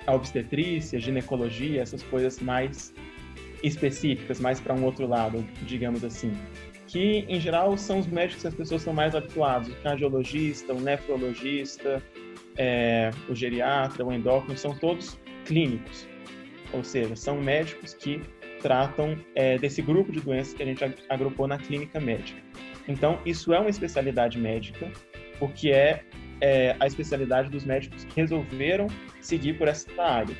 a obstetrícia, ginecologia, essas coisas mais específicas, mais para um outro lado, digamos assim. Que, em geral, são os médicos que as pessoas são mais habituadas. O cardiologista, o nefrologista, é, o geriatra, o endócrino, são todos clínicos. Ou seja, são médicos que tratam é, desse grupo de doenças que a gente agrupou na clínica médica. Então, isso é uma especialidade médica, porque é, é a especialidade dos médicos que resolveram seguir por essa área.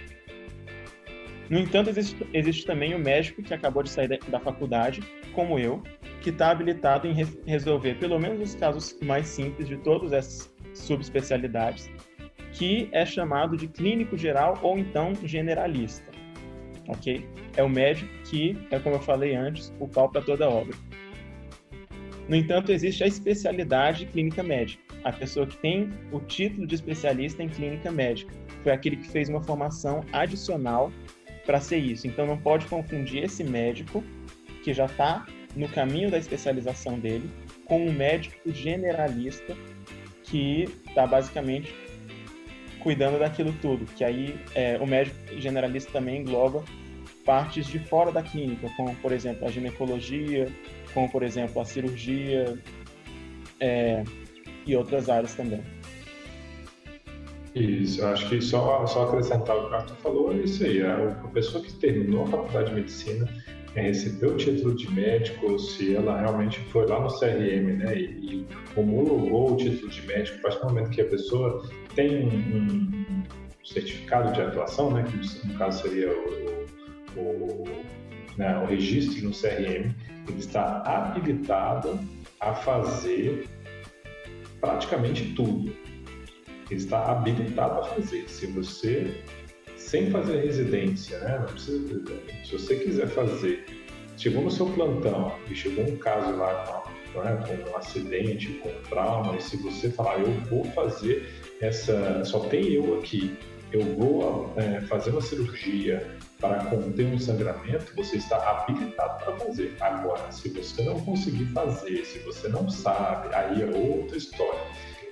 No entanto, existe, existe também o médico que acabou de sair da, da faculdade, como eu, que está habilitado em re resolver pelo menos os casos mais simples de todas essas subespecialidades, que é chamado de clínico geral ou então generalista. Ok? É o médico que, é como eu falei antes, o pau para toda obra. No entanto, existe a especialidade de clínica médica, a pessoa que tem o título de especialista em clínica médica. Foi aquele que fez uma formação adicional para ser isso. Então não pode confundir esse médico que já está no caminho da especialização dele com um médico generalista que está basicamente cuidando daquilo tudo. Que aí é, o médico generalista também engloba partes de fora da clínica, como, por exemplo, a ginecologia, como, por exemplo, a cirurgia é, e outras áreas também. Isso, eu acho que só, só acrescentar o que o Arthur falou é isso aí. A, pessoa que terminou a faculdade de medicina é, recebeu o título de médico, se ela realmente foi lá no CRM né, e, e homologou o título de médico, a partir do momento que a pessoa tem um, um certificado de atuação, né, que no caso seria o, o, né, o registro no CRM, ele está habilitado a fazer praticamente tudo. Ele está habilitado a fazer. Se você, sem fazer residência, né, não precisa, se você quiser fazer, chegou no seu plantão e chegou um caso lá com, né, com um acidente, com um trauma, e se você falar, eu vou fazer essa, só tem eu aqui, eu vou é, fazer uma cirurgia para conter um sangramento, você está habilitado para fazer. Agora, se você não conseguir fazer, se você não sabe, aí é outra história.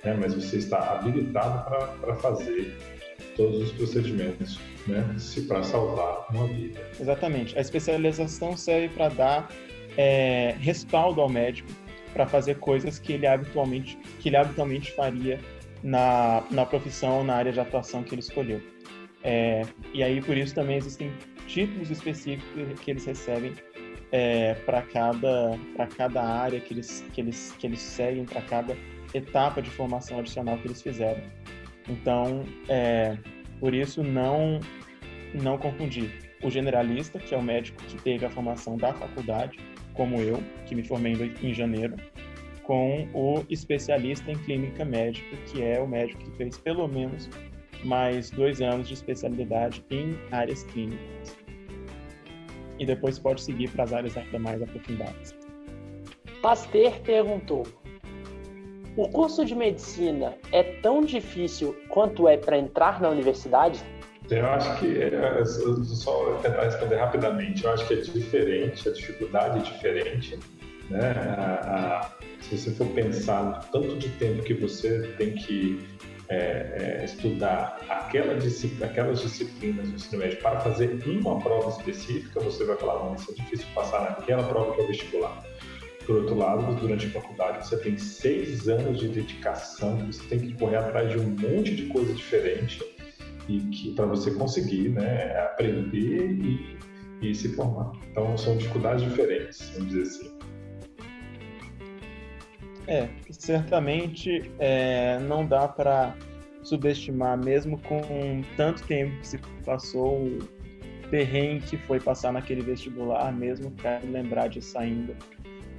Né? Mas você está habilitado para fazer todos os procedimentos, né? Se para salvar uma vida. Exatamente. A especialização serve para dar é, respaldo ao médico para fazer coisas que ele habitualmente que ele habitualmente faria na, na profissão, na área de atuação que ele escolheu. É, e aí, por isso, também existem títulos específicos que eles recebem é, para cada, cada área que eles, que eles, que eles seguem, para cada etapa de formação adicional que eles fizeram. Então, é, por isso, não, não confundir o generalista, que é o médico que teve a formação da faculdade, como eu, que me formei em janeiro, com o especialista em clínica médica, que é o médico que fez pelo menos mais dois anos de especialidade em áreas clínicas. E depois pode seguir para as áreas ainda mais aprofundadas. Pasteur perguntou: O curso de medicina é tão difícil quanto é para entrar na universidade? Eu acho que, é, só tentar responder rapidamente, eu acho que é diferente, a dificuldade é diferente. Né? A, a, se você for pensar no tanto de tempo que você tem que é, é, estudar aquela disciplina, aquelas disciplinas do ensino médio para fazer uma prova específica, você vai falar, não, isso é difícil passar naquela prova que é o vestibular. Por outro lado, durante a faculdade, você tem seis anos de dedicação, você tem que correr atrás de um monte de coisa diferente e que para você conseguir né, aprender e, e se formar. Então, são dificuldades diferentes, vamos dizer assim. É, certamente é, não dá para subestimar, mesmo com tanto tempo que se passou, o perrengue que foi passar naquele vestibular, mesmo quero lembrar disso ainda,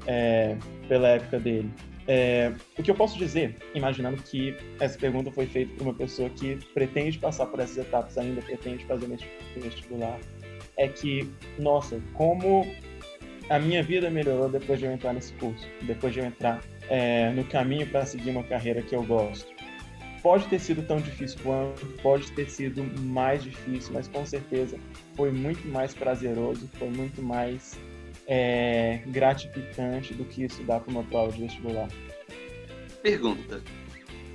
é, pela época dele. É, o que eu posso dizer, imaginando que essa pergunta foi feita por uma pessoa que pretende passar por essas etapas ainda, pretende fazer vestibular, é que, nossa, como a minha vida melhorou depois de eu entrar nesse curso, depois de eu entrar é, no caminho para seguir uma carreira que eu gosto. Pode ter sido tão difícil quanto, pode ter sido mais difícil, mas com certeza foi muito mais prazeroso, foi muito mais é, gratificante do que estudar para uma prova de vestibular. Pergunta.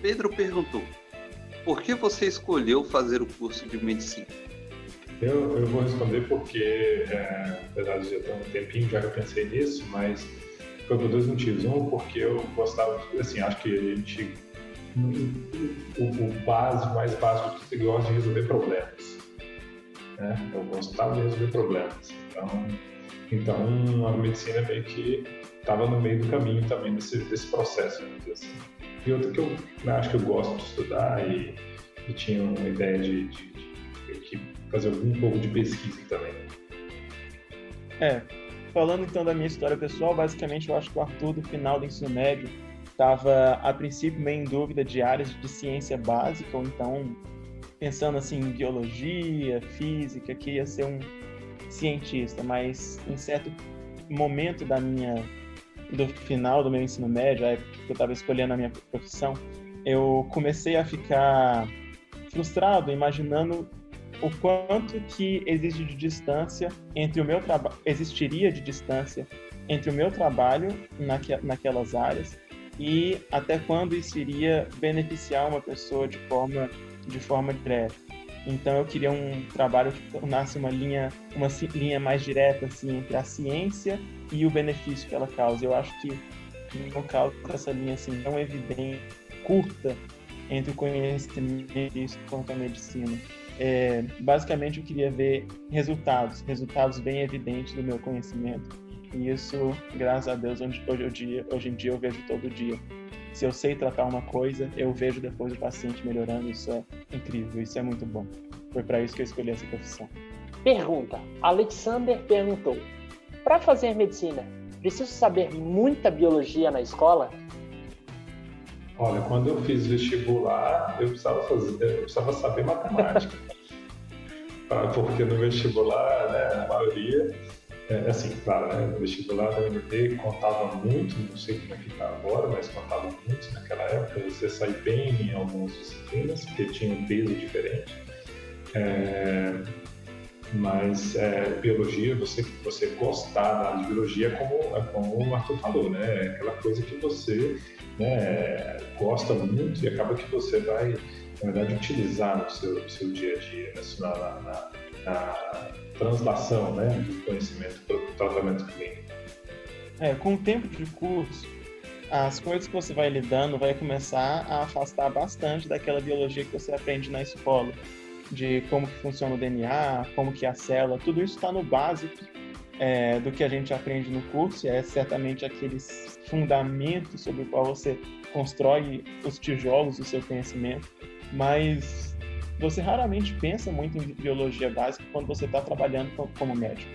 Pedro perguntou: por que você escolheu fazer o curso de medicina? Eu, eu vou responder porque, é, apesar de já ter um tempinho já que eu pensei nisso, mas foi por dois motivos. Um, porque eu gostava, assim, acho que a gente. O, o básico, mais básico que você gosta de resolver problemas. Né? Eu gostava de resolver problemas. Então, então a medicina meio que estava no meio do caminho também desse, desse processo, assim. E outra que eu né, acho que eu gosto de estudar e, e tinha uma ideia de, de, de, de fazer algum pouco de pesquisa também. É, Falando então da minha história pessoal, basicamente eu acho que o Arthur, do final do ensino médio, estava a princípio meio em dúvida de áreas de ciência básica, ou então pensando assim em biologia, física, que ia ser um cientista, mas em certo momento da minha do final do meu ensino médio, a época que eu estava escolhendo a minha profissão, eu comecei a ficar frustrado, imaginando o quanto que existe de distância entre o meu trabalho, existiria de distância entre o meu trabalho naque, naquelas áreas e até quando isso iria beneficiar uma pessoa de forma de forma direta. Então eu queria um trabalho que tornasse uma linha, uma linha mais direta assim entre a ciência e o benefício que ela causa. Eu acho que não causa essa linha assim tão evidente, curta entre o conhecimento e quanto a medicina. É, basicamente eu queria ver resultados, resultados bem evidentes do meu conhecimento. E isso, graças a Deus, hoje, hoje, hoje em dia eu vejo todo dia. Se eu sei tratar uma coisa, eu vejo depois o paciente melhorando. Isso é incrível, isso é muito bom. Foi para isso que eu escolhi essa profissão. Pergunta: Alexander perguntou: Para fazer medicina, preciso saber muita biologia na escola? Olha, quando eu fiz vestibular, eu precisava, fazer, eu precisava saber matemática. Porque no vestibular, né, a maioria é, assim, claro, né, no vestibular da UNB contava muito, não sei como é que está agora, mas contava muito naquela época, você sair bem em algumas disciplinas, porque tinha um peso diferente. É, mas é, biologia, você, você gostar de biologia, é como, é como o Arthur falou, né? É aquela coisa que você né, gosta muito e acaba que você vai, na verdade, utilizar no seu, seu dia a dia, né? na, na, na translação né, do conhecimento para o tratamento clínico. É, com o tempo de curso, as coisas que você vai lidando vai começar a afastar bastante daquela biologia que você aprende na escola, de como que funciona o DNA, como que é a célula, tudo isso está no básico é, do que a gente aprende no curso, e é certamente aqueles fundamentos sobre o qual você constrói os tijolos do seu conhecimento, mas você raramente pensa muito em biologia básica quando você está trabalhando como médico.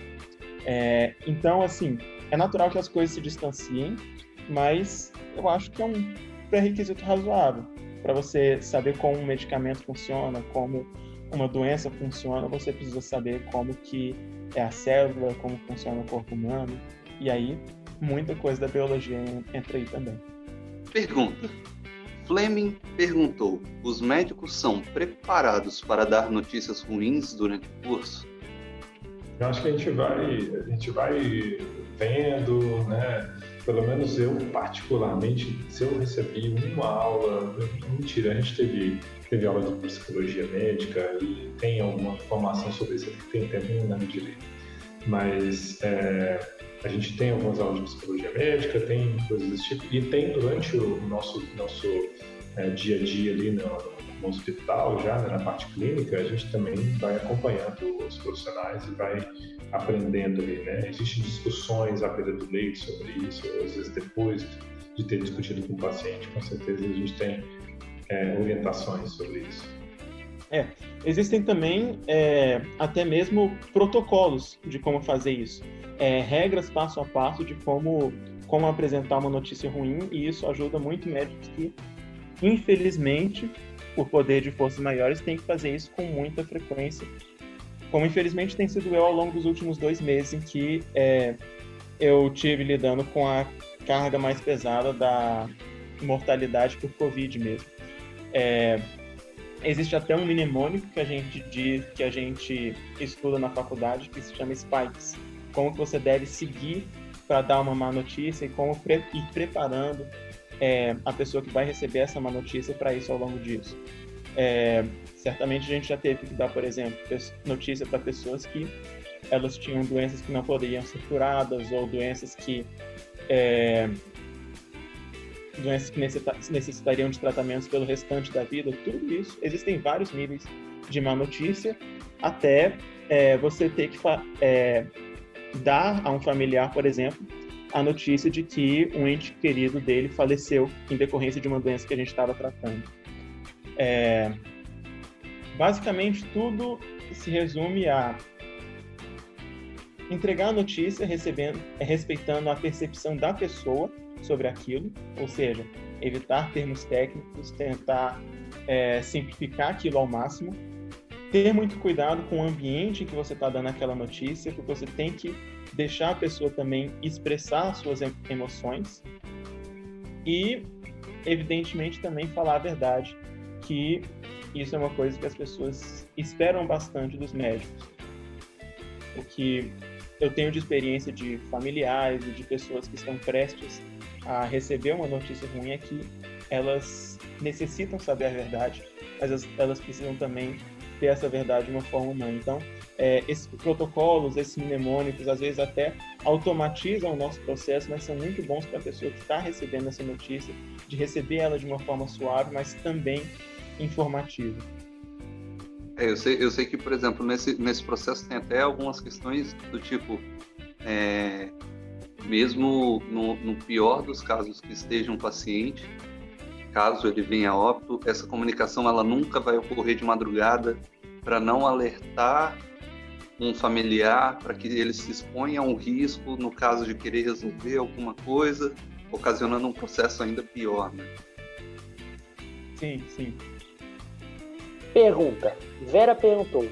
É, então, assim, é natural que as coisas se distanciem, mas eu acho que é um pré-requisito razoável para você saber como um medicamento funciona, como uma doença funciona, você precisa saber como que é a célula, como funciona o corpo humano, e aí muita coisa da biologia entra aí também. Pergunta: Fleming perguntou: os médicos são preparados para dar notícias ruins durante o curso? Eu acho que a gente vai, a gente vai vendo, né? Pelo menos eu, particularmente, se eu recebi uma aula, mentira, a gente teve, teve aula de psicologia médica e tem alguma informação sobre isso, tem também na direito. Mas é, a gente tem algumas aulas de psicologia médica, tem coisas desse tipo, e tem durante o nosso, nosso é, dia a dia ali no, no hospital, já né, na parte clínica, a gente também vai acompanhando os profissionais e vai aprendendo ali, né? Existem discussões à beira do leito sobre isso, às vezes depois de ter discutido com o paciente, com certeza a gente tem é, orientações sobre isso. É, existem também é, até mesmo protocolos de como fazer isso é, regras passo a passo de como, como apresentar uma notícia ruim, e isso ajuda muito médicos que, infelizmente, por poder de forças maiores, têm que fazer isso com muita frequência. Como infelizmente tem sido eu ao longo dos últimos dois meses, em que é, eu tive lidando com a carga mais pesada da mortalidade por Covid mesmo. É, existe até um mnemônico que a gente diz, que a gente estuda na faculdade que se chama Spikes, como que você deve seguir para dar uma má notícia e como pre ir preparando é, a pessoa que vai receber essa má notícia para isso ao longo disso. É, certamente a gente já teve que dar, por exemplo, notícia para pessoas que elas tinham doenças que não poderiam ser curadas ou doenças que é, doenças que necessitariam de tratamentos pelo restante da vida, tudo isso. Existem vários níveis de má notícia até é, você ter que é, dar a um familiar, por exemplo, a notícia de que um ente querido dele faleceu em decorrência de uma doença que a gente estava tratando. É, basicamente, tudo se resume a entregar a notícia recebendo, respeitando a percepção da pessoa sobre aquilo, ou seja, evitar termos técnicos, tentar é, simplificar aquilo ao máximo ter muito cuidado com o ambiente que você está dando aquela notícia, porque você tem que deixar a pessoa também expressar suas emoções e, evidentemente, também falar a verdade, que isso é uma coisa que as pessoas esperam bastante dos médicos. O que eu tenho de experiência de familiares e de pessoas que estão prestes a receber uma notícia ruim é que elas necessitam saber a verdade, mas elas precisam também ter essa verdade de uma forma humana. Então, é, esses protocolos, esses mnemônicos, às vezes até automatizam o nosso processo, mas são muito bons para a pessoa que está recebendo essa notícia, de receber ela de uma forma suave, mas também informativa. É, eu, sei, eu sei que, por exemplo, nesse, nesse processo tem até algumas questões do tipo, é, mesmo no, no pior dos casos que esteja um paciente, caso ele venha a óbito, essa comunicação ela nunca vai ocorrer de madrugada para não alertar um familiar, para que ele se exponha a um risco no caso de querer resolver alguma coisa, ocasionando um processo ainda pior, né? Sim, sim. Pergunta. Vera perguntou: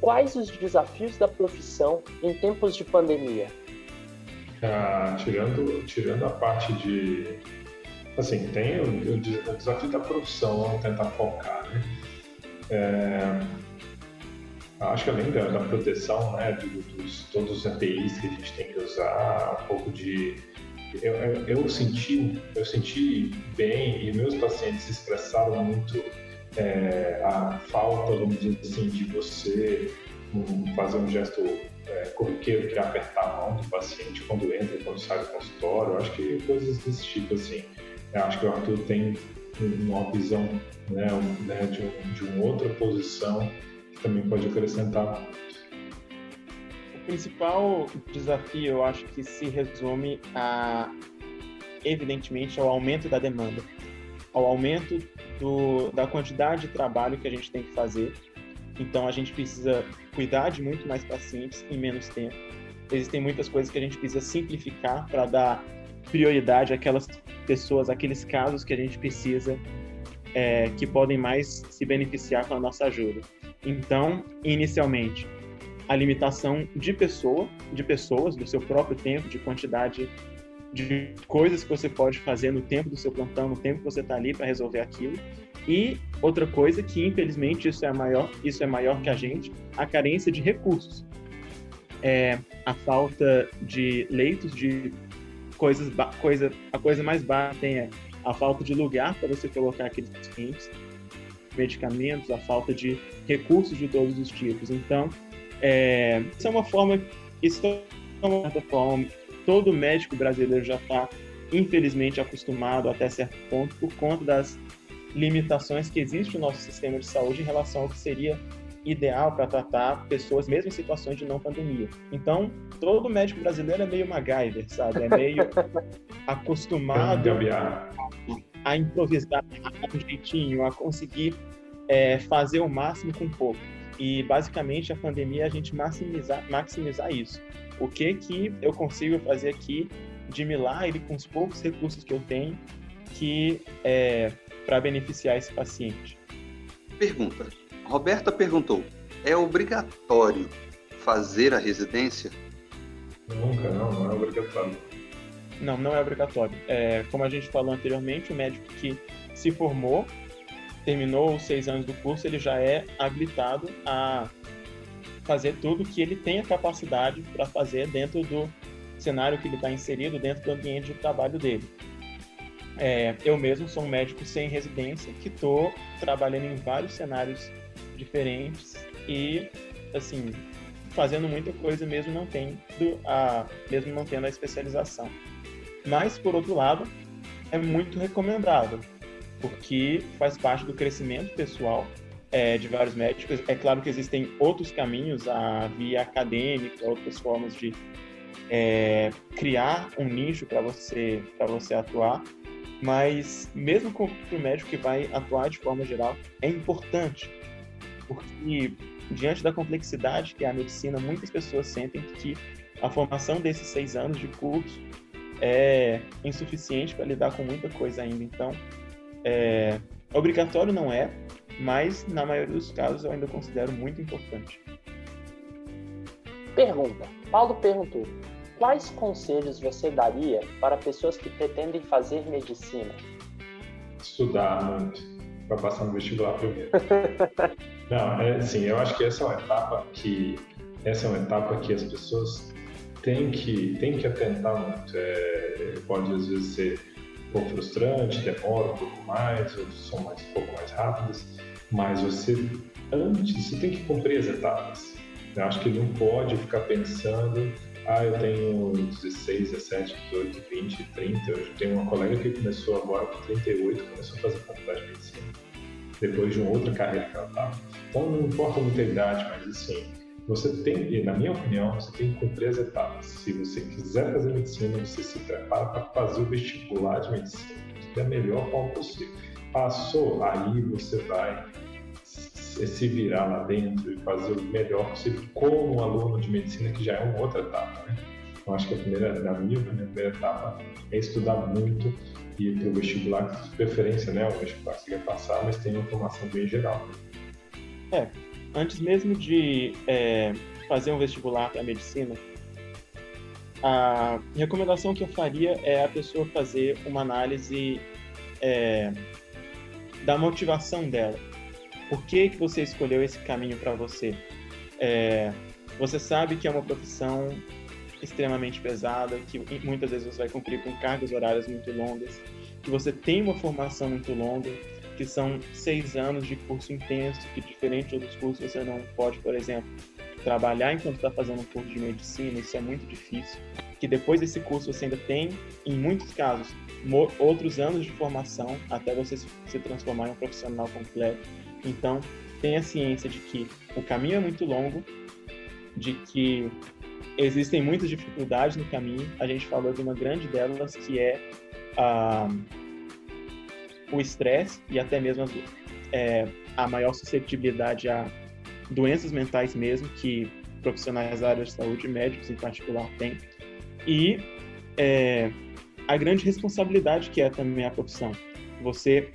Quais os desafios da profissão em tempos de pandemia? Tirando, tirando a parte de assim, tem o, o, desafio da profissão tentar focar, né? É, acho que além da, da proteção, né, dos todos os APIs que a gente tem que usar, um pouco de eu, eu, eu senti eu senti bem e meus pacientes expressaram muito é, a falta, vamos dizer assim, de você um, fazer um gesto é, corriqueiro que é apertar a mão do paciente quando entra quando sai do consultório. Acho que coisas desse tipo assim. Eu acho que o Arthur tem uma visão né, né, de, um, de uma outra posição que também pode acrescentar. O principal desafio, eu acho que se resume a, evidentemente, ao aumento da demanda, ao aumento do, da quantidade de trabalho que a gente tem que fazer. Então, a gente precisa cuidar de muito mais pacientes em menos tempo. Existem muitas coisas que a gente precisa simplificar para dar prioridade àquelas pessoas, aqueles casos que a gente precisa, é, que podem mais se beneficiar com a nossa ajuda. Então, inicialmente, a limitação de pessoa, de pessoas, do seu próprio tempo, de quantidade de coisas que você pode fazer no tempo do seu plantão, no tempo que você está ali para resolver aquilo. E outra coisa que infelizmente isso é maior, isso é maior que a gente, a carência de recursos. É, a falta de leitos de coisas, coisa, a coisa mais tem é a falta de lugar para você colocar aqueles pacientes, medicamentos, a falta de recursos de todos os tipos. Então, é, isso é uma forma, isso é uma forma, todo médico brasileiro já está, infelizmente, acostumado até certo ponto por conta das limitações que existe no nosso sistema de saúde em relação ao que seria ideal para tratar pessoas mesmo em situações de não pandemia. Então, todo médico brasileiro é meio MacGyver, sabe? É meio acostumado a improvisar um jeitinho, a conseguir é, fazer o máximo com pouco. E basicamente a pandemia é a gente maximizar, maximizar isso. O que que eu consigo fazer aqui de milagre com os poucos recursos que eu tenho que é, para beneficiar esse paciente? Pergunta: Roberta perguntou: é obrigatório fazer a residência? Nunca, não, não é obrigatório. Não, não é obrigatório. É, como a gente falou anteriormente, o médico que se formou, terminou os seis anos do curso, ele já é habilitado a fazer tudo que ele tem a capacidade para fazer dentro do cenário que ele está inserido, dentro do ambiente de trabalho dele. É, eu mesmo sou um médico sem residência que estou trabalhando em vários cenários diferentes e, assim, fazendo muita coisa mesmo não tendo a, mesmo não tendo a especialização. Mas, por outro lado, é muito recomendável, porque faz parte do crescimento pessoal é, de vários médicos. É claro que existem outros caminhos, a via acadêmica, outras formas de é, criar um nicho para você, você atuar, mas mesmo para o médico que vai atuar de forma geral, é importante porque diante da complexidade que é a medicina, muitas pessoas sentem que a formação desses seis anos de curso é insuficiente para lidar com muita coisa ainda. Então, é, obrigatório não é, mas na maioria dos casos eu ainda considero muito importante. Pergunta: Paulo perguntou: quais conselhos você daria para pessoas que pretendem fazer medicina? Estudar muito para passar no vestibular primeiro. Não, é assim, eu acho que essa é uma etapa que essa é uma etapa que as pessoas têm que têm que atentar muito. É, pode às vezes ser um pouco frustrante, demora um pouco mais, outros são mais um pouco mais rápidas, mas você antes, você tem que cumprir as etapas. Eu acho que não pode ficar pensando, ah, eu tenho 16, 17, 18, 20, 30. Eu tenho uma colega que começou agora com 38, começou a fazer faculdade de medicina, depois de uma outra carreira que ela estava. Então não importa muita idade, mas assim, você tem, na minha opinião, você tem que cumprir as etapas. Se você quiser fazer medicina, você se prepara para fazer o vestibular de medicina da melhor forma possível. Passou, aí você vai se virar lá dentro e fazer o melhor possível como aluno de medicina, que já é uma outra etapa, né? Eu acho que a primeira, na minha opinião, a primeira etapa é estudar muito e ter o vestibular, de preferência, né? O vestibular você quer passar, mas tem uma formação bem geral. É, antes mesmo de é, fazer um vestibular para medicina, a recomendação que eu faria é a pessoa fazer uma análise é, da motivação dela. Por que, que você escolheu esse caminho para você? É, você sabe que é uma profissão extremamente pesada, que muitas vezes você vai cumprir com cargas horárias muito longas, que você tem uma formação muito longa, que são seis anos de curso intenso, que diferente de outros cursos você não pode, por exemplo, trabalhar enquanto está fazendo um curso de medicina, isso é muito difícil. Que depois desse curso você ainda tem, em muitos casos, outros anos de formação até você se transformar em um profissional completo. Então, tenha ciência de que o caminho é muito longo, de que existem muitas dificuldades no caminho. A gente falou de uma grande delas, que é a o estresse e até mesmo é, a maior suscetibilidade a doenças mentais mesmo, que profissionais da área de saúde, médicos em particular, têm. E é, a grande responsabilidade que é também a profissão. Você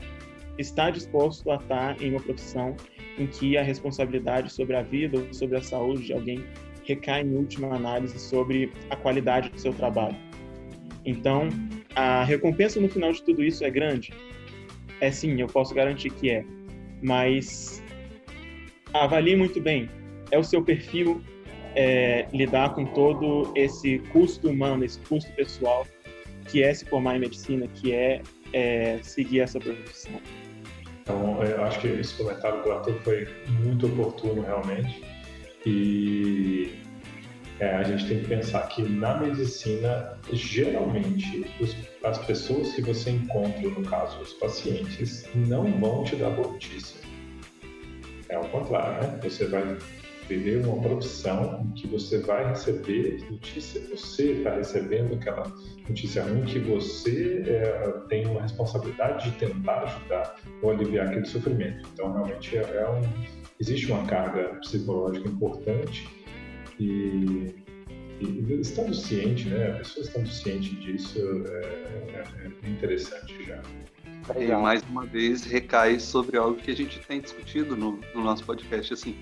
está disposto a estar em uma profissão em que a responsabilidade sobre a vida ou sobre a saúde de alguém recai em última análise sobre a qualidade do seu trabalho. Então, a recompensa no final de tudo isso é grande, é sim, eu posso garantir que é. Mas avalie muito bem. É o seu perfil é, lidar com todo esse custo humano, esse custo pessoal, que é se formar em medicina, que é, é seguir essa profissão. Então, eu acho que esse comentário do Arthur foi muito oportuno, realmente. E é, a gente tem que pensar que na medicina, geralmente, os, as pessoas que você encontra, no caso, os pacientes, não vão te dar boa notícia. É ao contrário, né? Você vai viver uma profissão em que você vai receber notícia, você está recebendo aquela notícia ruim que você é, tem uma responsabilidade de tentar ajudar ou aliviar aquele sofrimento. Então, realmente, é, é um, existe uma carga psicológica importante e, e, estando ciente, né, a pessoa estando ciente disso é, é, é interessante já. E mais uma vez recai sobre algo que a gente tem discutido no, no nosso podcast, assim,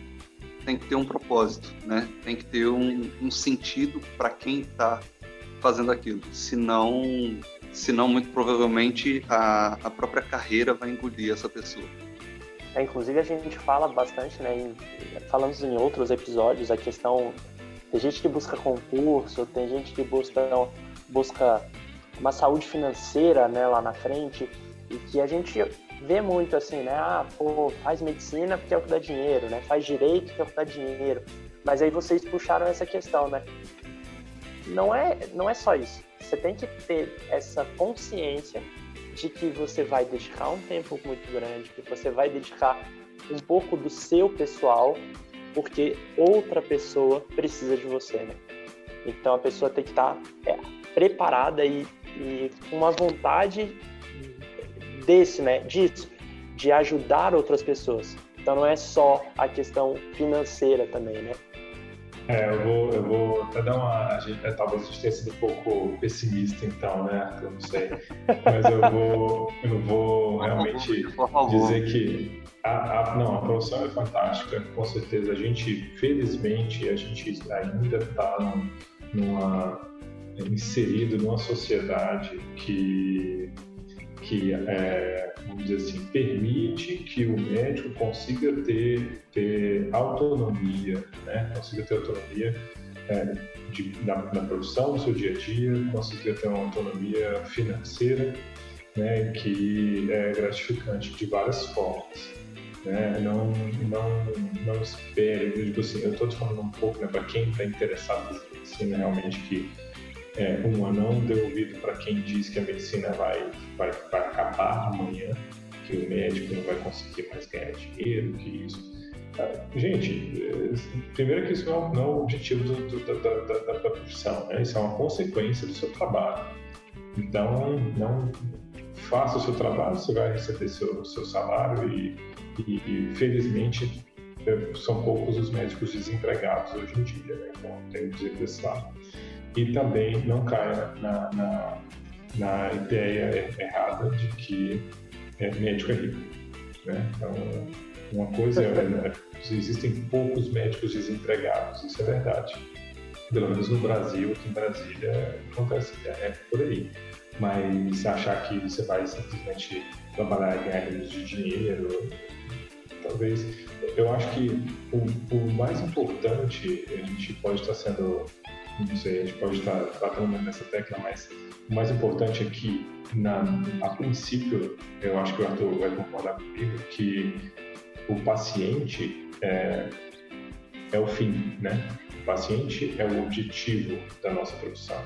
tem que ter um propósito, né? Tem que ter um, um sentido para quem está fazendo aquilo. Senão, senão muito provavelmente a, a própria carreira vai engolir essa pessoa. É, inclusive a gente fala bastante, né? Em, falamos em outros episódios a questão tem gente que busca concurso, tem gente que busca busca uma saúde financeira, né, lá na frente e que a gente vê muito assim, né? Ah, pô, faz medicina porque é o que dá dinheiro, né? Faz direito porque é o que dá dinheiro. Mas aí vocês puxaram essa questão, né? Não é, não é só isso. Você tem que ter essa consciência de que você vai dedicar um tempo muito grande, que você vai dedicar um pouco do seu pessoal, porque outra pessoa precisa de você, né? Então a pessoa tem que estar é, preparada e, e com uma vontade desse, né? Disso, de ajudar outras pessoas. Então não é só a questão financeira também, né? É, eu vou, eu vou até dar uma. A gente, é, talvez a gente tenha sido um pouco pessimista, então, né? Eu não sei. Mas eu vou, eu vou realmente dizer que a, a, não, a profissão é fantástica, com certeza. A gente, felizmente, a gente ainda está numa, inserido numa sociedade que que, é, vamos dizer assim, permite que o médico consiga ter, ter autonomia, né? consiga ter autonomia é, de, na, na, produção do seu dia a dia, consiga ter uma autonomia financeira, né? que é gratificante de várias formas. Né? Não, não, não espere, eu digo assim, eu estou falando um pouco né, para quem está interessado medicina realmente que é, uma, não dê ouvido para quem diz que a medicina vai, vai, vai acabar amanhã, que o médico não vai conseguir mais ganhar dinheiro, que isso. Gente, é, primeiro que isso não, é o objetivo do, do, da, da, da, profissão, né? isso é uma consequência do seu trabalho. Então, não faça o seu trabalho, você vai receber seu, seu salário e, e, e felizmente é, são poucos os médicos desempregados hoje em dia, né? então tem que dizer desse lado. E também não caia na, na, na ideia errada de que é, médico é rico. Né? Então, uma coisa é, né, existem poucos médicos desempregados, isso é verdade. Pelo menos no Brasil, aqui em Brasília, acontece é por aí. Mas achar que você vai simplesmente trabalhar e ganhar de dinheiro, talvez. Eu acho que o, o mais importante, a gente pode estar sendo não sei, a gente pode estar tratando nessa tecla, mas o mais importante é que, na, a princípio, eu acho que o Arthur vai concordar comigo, que o paciente é, é o fim, né? O paciente é o objetivo da nossa profissão.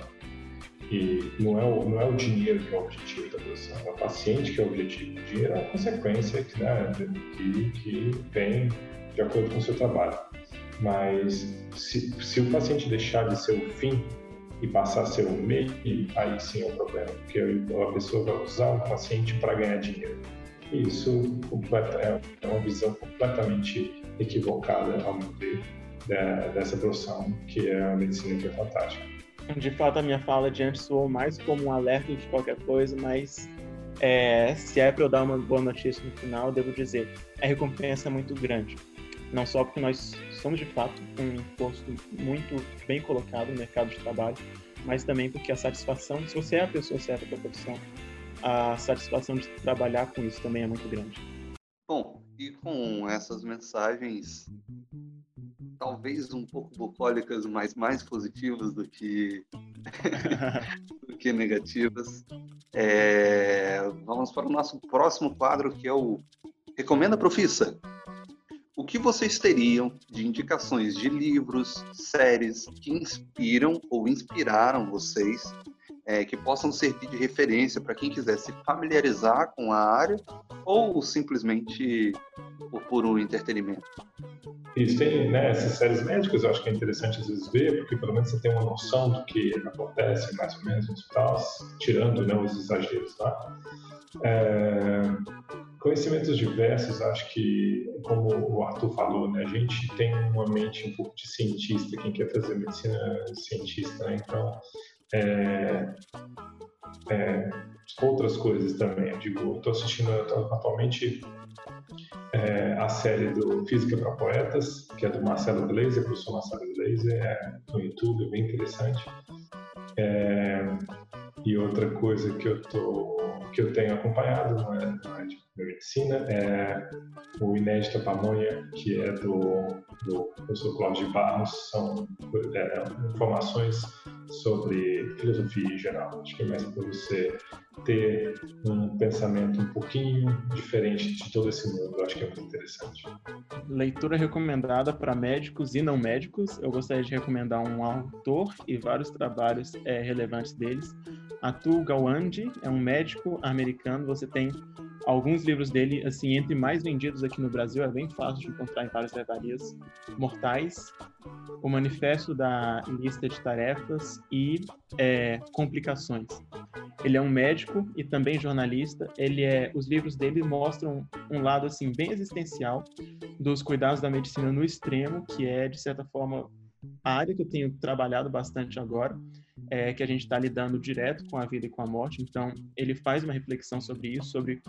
E não é, o, não é o dinheiro que é o objetivo da profissão, é o paciente que é o objetivo. O dinheiro é a consequência né, que, que vem de acordo com o seu trabalho. Mas se, se o paciente deixar de ser o fim e passar a ser o meio, aí sim é um problema, porque a pessoa vai usar o paciente para ganhar dinheiro. E isso é uma visão completamente equivocada, ao meu ver, dessa profissão, que é a medicina que é fantástica. De fato, a minha fala de antes soou mais como um alerta de qualquer coisa, mas é, se é para eu dar uma boa notícia no final, devo dizer, a recompensa é muito grande. Não só porque nós somos de fato um posto muito bem colocado no mercado de trabalho, mas também porque a satisfação, se você é a pessoa certa para a profissão, a satisfação de trabalhar com isso também é muito grande. Bom, e com essas mensagens, talvez um pouco bucólicas, mas mais positivas do que, do que negativas, é... vamos para o nosso próximo quadro, que é o Recomenda Profissa o que vocês teriam de indicações de livros, séries que inspiram ou inspiraram vocês, é, que possam servir de referência para quem quiser se familiarizar com a área ou simplesmente por puro entretenimento? Isso tem, né, essas séries médicas, eu acho que é interessante às vezes ver, porque pelo menos você tem uma noção do que acontece mais ou menos no hospital, tirando né, os exageros lá. Tá? É, conhecimentos diversos, acho que, como o Arthur falou, né, a gente tem uma mente um pouco de cientista, quem quer fazer medicina cientista, né, então, é, é, outras coisas também. Eu digo, estou assistindo atualmente é, a série do Física para Poetas, que é do Marcelo Gleiser, professor Marcelo Gleiser, é, no YouTube, é bem interessante. É, e outra coisa que eu tô, que eu tenho acompanhado não é, é de medicina é o Inédita Pamonha, que é do, do professor Cláudio de Barros, são é, informações sobre filosofia em geral. Acho que é mais para você ter um pensamento um pouquinho diferente de todo esse mundo. Acho que é muito interessante. Leitura recomendada para médicos e não médicos. Eu gostaria de recomendar um autor e vários trabalhos é, relevantes deles. Atul Gawande é um médico americano. Você tem alguns livros dele, assim, entre mais vendidos aqui no Brasil, é bem fácil de encontrar em várias livrarias mortais. O Manifesto da Lista de Tarefas e é, Complicações. Ele é um médico e também jornalista. Ele é, os livros dele mostram um lado assim bem existencial dos cuidados da medicina no extremo, que é de certa forma a área que eu tenho trabalhado bastante agora, é que a gente está lidando direto com a vida e com a morte. Então, ele faz uma reflexão sobre isso, sobre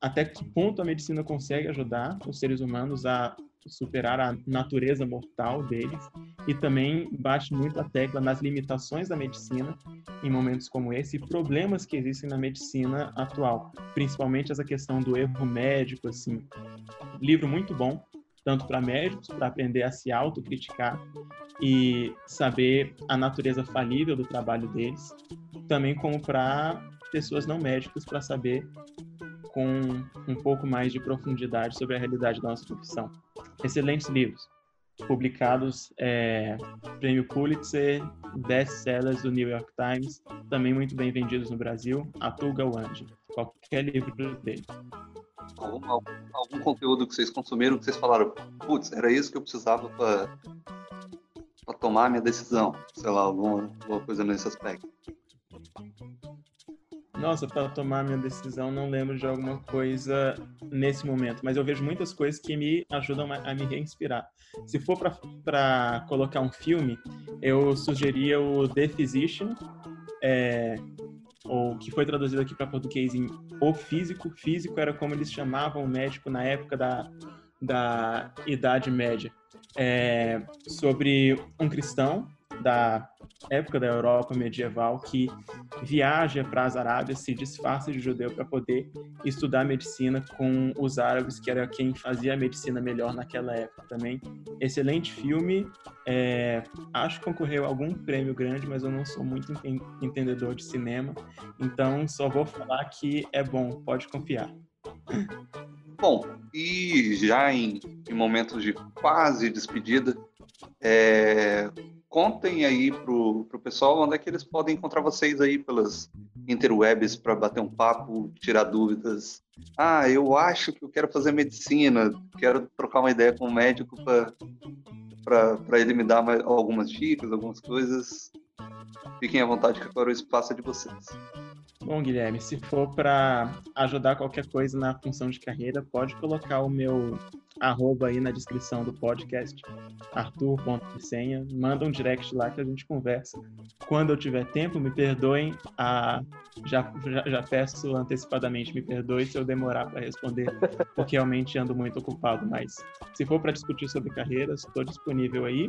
até que ponto a medicina consegue ajudar os seres humanos a superar a natureza mortal deles e também bate muito a tecla nas limitações da medicina em momentos como esse e problemas que existem na medicina atual, principalmente essa questão do erro médico, assim. Livro muito bom, tanto para médicos, para aprender a se autocriticar e saber a natureza falível do trabalho deles, também como para pessoas não médicas, para saber com um pouco mais de profundidade sobre a realidade da nossa profissão. Excelentes livros, publicados é, prêmio Pulitzer, best-sellers do New York Times, também muito bem vendidos no Brasil, Atul Gawande, qualquer livro dele. Algum, algum, algum, conteúdo que vocês consumiram que vocês falaram, putz, era isso que eu precisava para tomar a minha decisão, sei lá, alguma, alguma coisa nesse aspecto. Nossa, para tomar minha decisão, não lembro de alguma coisa nesse momento, mas eu vejo muitas coisas que me ajudam a, me reinspirar. Se for para colocar um filme, eu sugeria o The Physician, é, ou que foi traduzido aqui para português em O Físico. Físico era como eles chamavam o médico na época da, da Idade Média. É, sobre um cristão da época da Europa medieval que viaja para as Arábias, se disfarça de judeu para poder estudar medicina com os árabes, que era quem fazia a medicina melhor naquela época também. Excelente filme, é, acho que concorreu a algum prêmio grande, mas eu não sou muito entendedor de cinema, então só vou falar que é bom, pode confiar. Bom, e já em, em momentos de quase despedida, é, contem aí pro, pro pessoal onde é que eles podem encontrar vocês aí pelas interwebs para bater um papo, tirar dúvidas. Ah, eu acho que eu quero fazer medicina, quero trocar uma ideia com o médico para ele me dar mais, algumas dicas, algumas coisas. Fiquem à vontade que agora o espaço é de vocês. Bom, Guilherme, se for para ajudar qualquer coisa na função de carreira, pode colocar o meu arroba aí na descrição do podcast, arthur.senha. Manda um direct lá que a gente conversa. Quando eu tiver tempo, me perdoem. A... Já, já, já peço antecipadamente, me perdoe se eu demorar para responder, porque realmente ando muito ocupado. Mas se for para discutir sobre carreiras, estou disponível aí.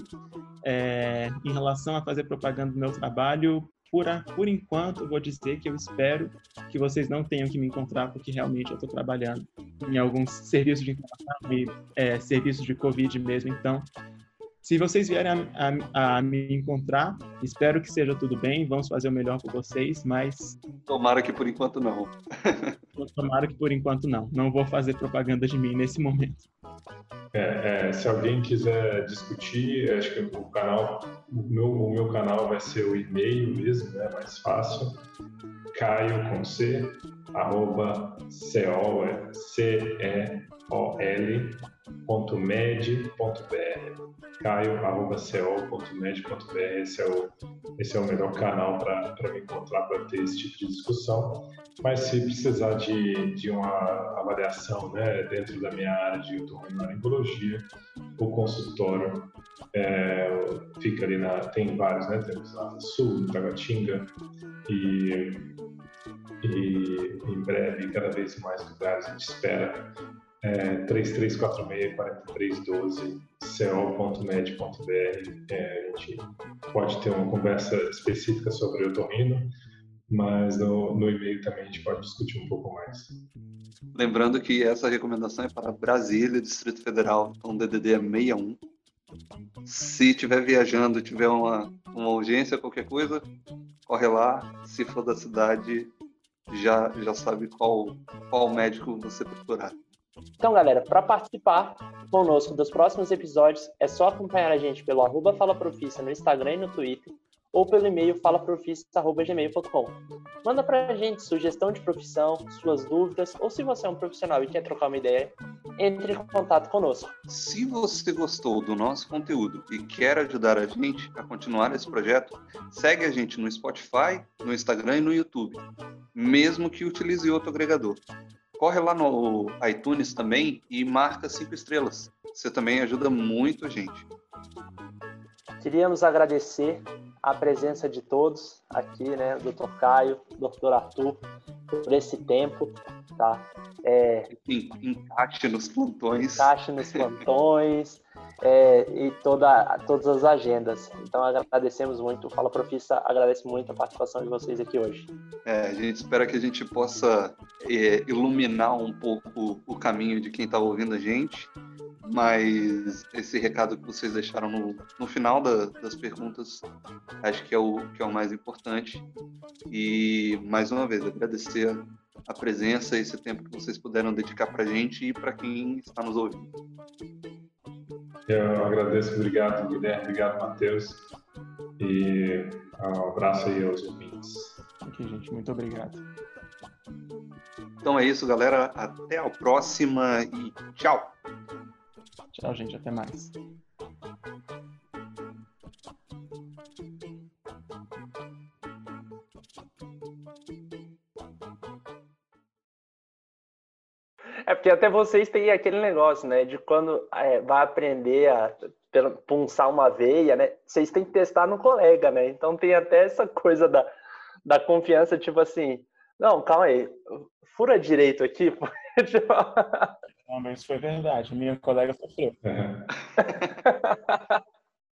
É... Em relação a fazer propaganda do meu trabalho, por, a, por enquanto, vou dizer que eu espero que vocês não tenham que me encontrar, porque realmente eu estou trabalhando em alguns serviços de informação e é, serviços de Covid mesmo. Então, se vocês vierem a, a, a, me encontrar, espero que seja tudo bem, vamos fazer o melhor por vocês, mas. Tomara que por enquanto não. Tomara que por enquanto não. Não vou fazer propaganda de mim nesse momento. É, é, se alguém quiser discutir, acho que o canal, o meu, o meu canal vai ser o e-mail mesmo, né? Mais fácil. Caio com C, arroba ceol, é C-E-O-L, ponto med, ponto br. caio.co.med.br, esse, é o, esse é o melhor canal para me encontrar para ter esse tipo de discussão. Mas se precisar de, de uma avaliação né, dentro da minha área de otorrinolaringologia, o consultório é, fica ali na. Tem vários, né? Temos na Sul, Taguatinga e e em breve, cada vez mais lugares, a gente espera. É, 3346-4312 co.med.br é, a gente pode ter uma conversa específica sobre o otorrino, mas no, no e-mail também a gente pode discutir um pouco mais. Lembrando que essa recomendação é para Brasília, Distrito Federal, então DDD é 61. Se estiver viajando, tiver uma, uma urgência, qualquer coisa, corre lá. Se for da cidade, já, já sabe qual, qual médico você procurar. Então, galera, para participar conosco dos próximos episódios, é só acompanhar a gente pelo arroba falaprofissa no Instagram e no Twitter, ou pelo e-mail falaprofissa.gmail.com. Manda para a gente sugestão de profissão, suas dúvidas, ou se você é um profissional e quer trocar uma ideia, entre em contato conosco. Se você gostou do nosso conteúdo e quer ajudar a gente a continuar esse projeto, segue a gente no Spotify, no Instagram e no YouTube, mesmo que utilize outro agregador. Corre lá no iTunes também e marca cinco estrelas. Você também ajuda muito a gente. Queríamos agradecer a presença de todos aqui, né, Dr. Caio, Dr. Arthur, por esse tempo, tá? É, encaixe nos plantões. Encaixe nos plantões é, e toda, todas as agendas. Então agradecemos muito, Fala Profissa agradece muito a participação de vocês aqui hoje. É, a gente espera que a gente possa é, iluminar um pouco o caminho de quem está ouvindo a gente mas esse recado que vocês deixaram no, no final da, das perguntas acho que é, o, que é o mais importante. E mais uma vez, agradecer a presença, esse tempo que vocês puderam dedicar para a gente e para quem está nos ouvindo. Eu agradeço, obrigado Guilherme, obrigado Matheus e um abraço aí aos ouvintes. Ok, gente, muito obrigado. Então é isso, galera. Até a próxima e tchau. Tchau, gente. Até mais. É porque até vocês têm aquele negócio, né? De quando é, vai aprender a punçar uma veia, né? Vocês têm que testar no colega, né? Então tem até essa coisa da, da confiança, tipo assim, não, calma aí, fura direito aqui. Não, mas isso foi verdade. Minha colega sofreu.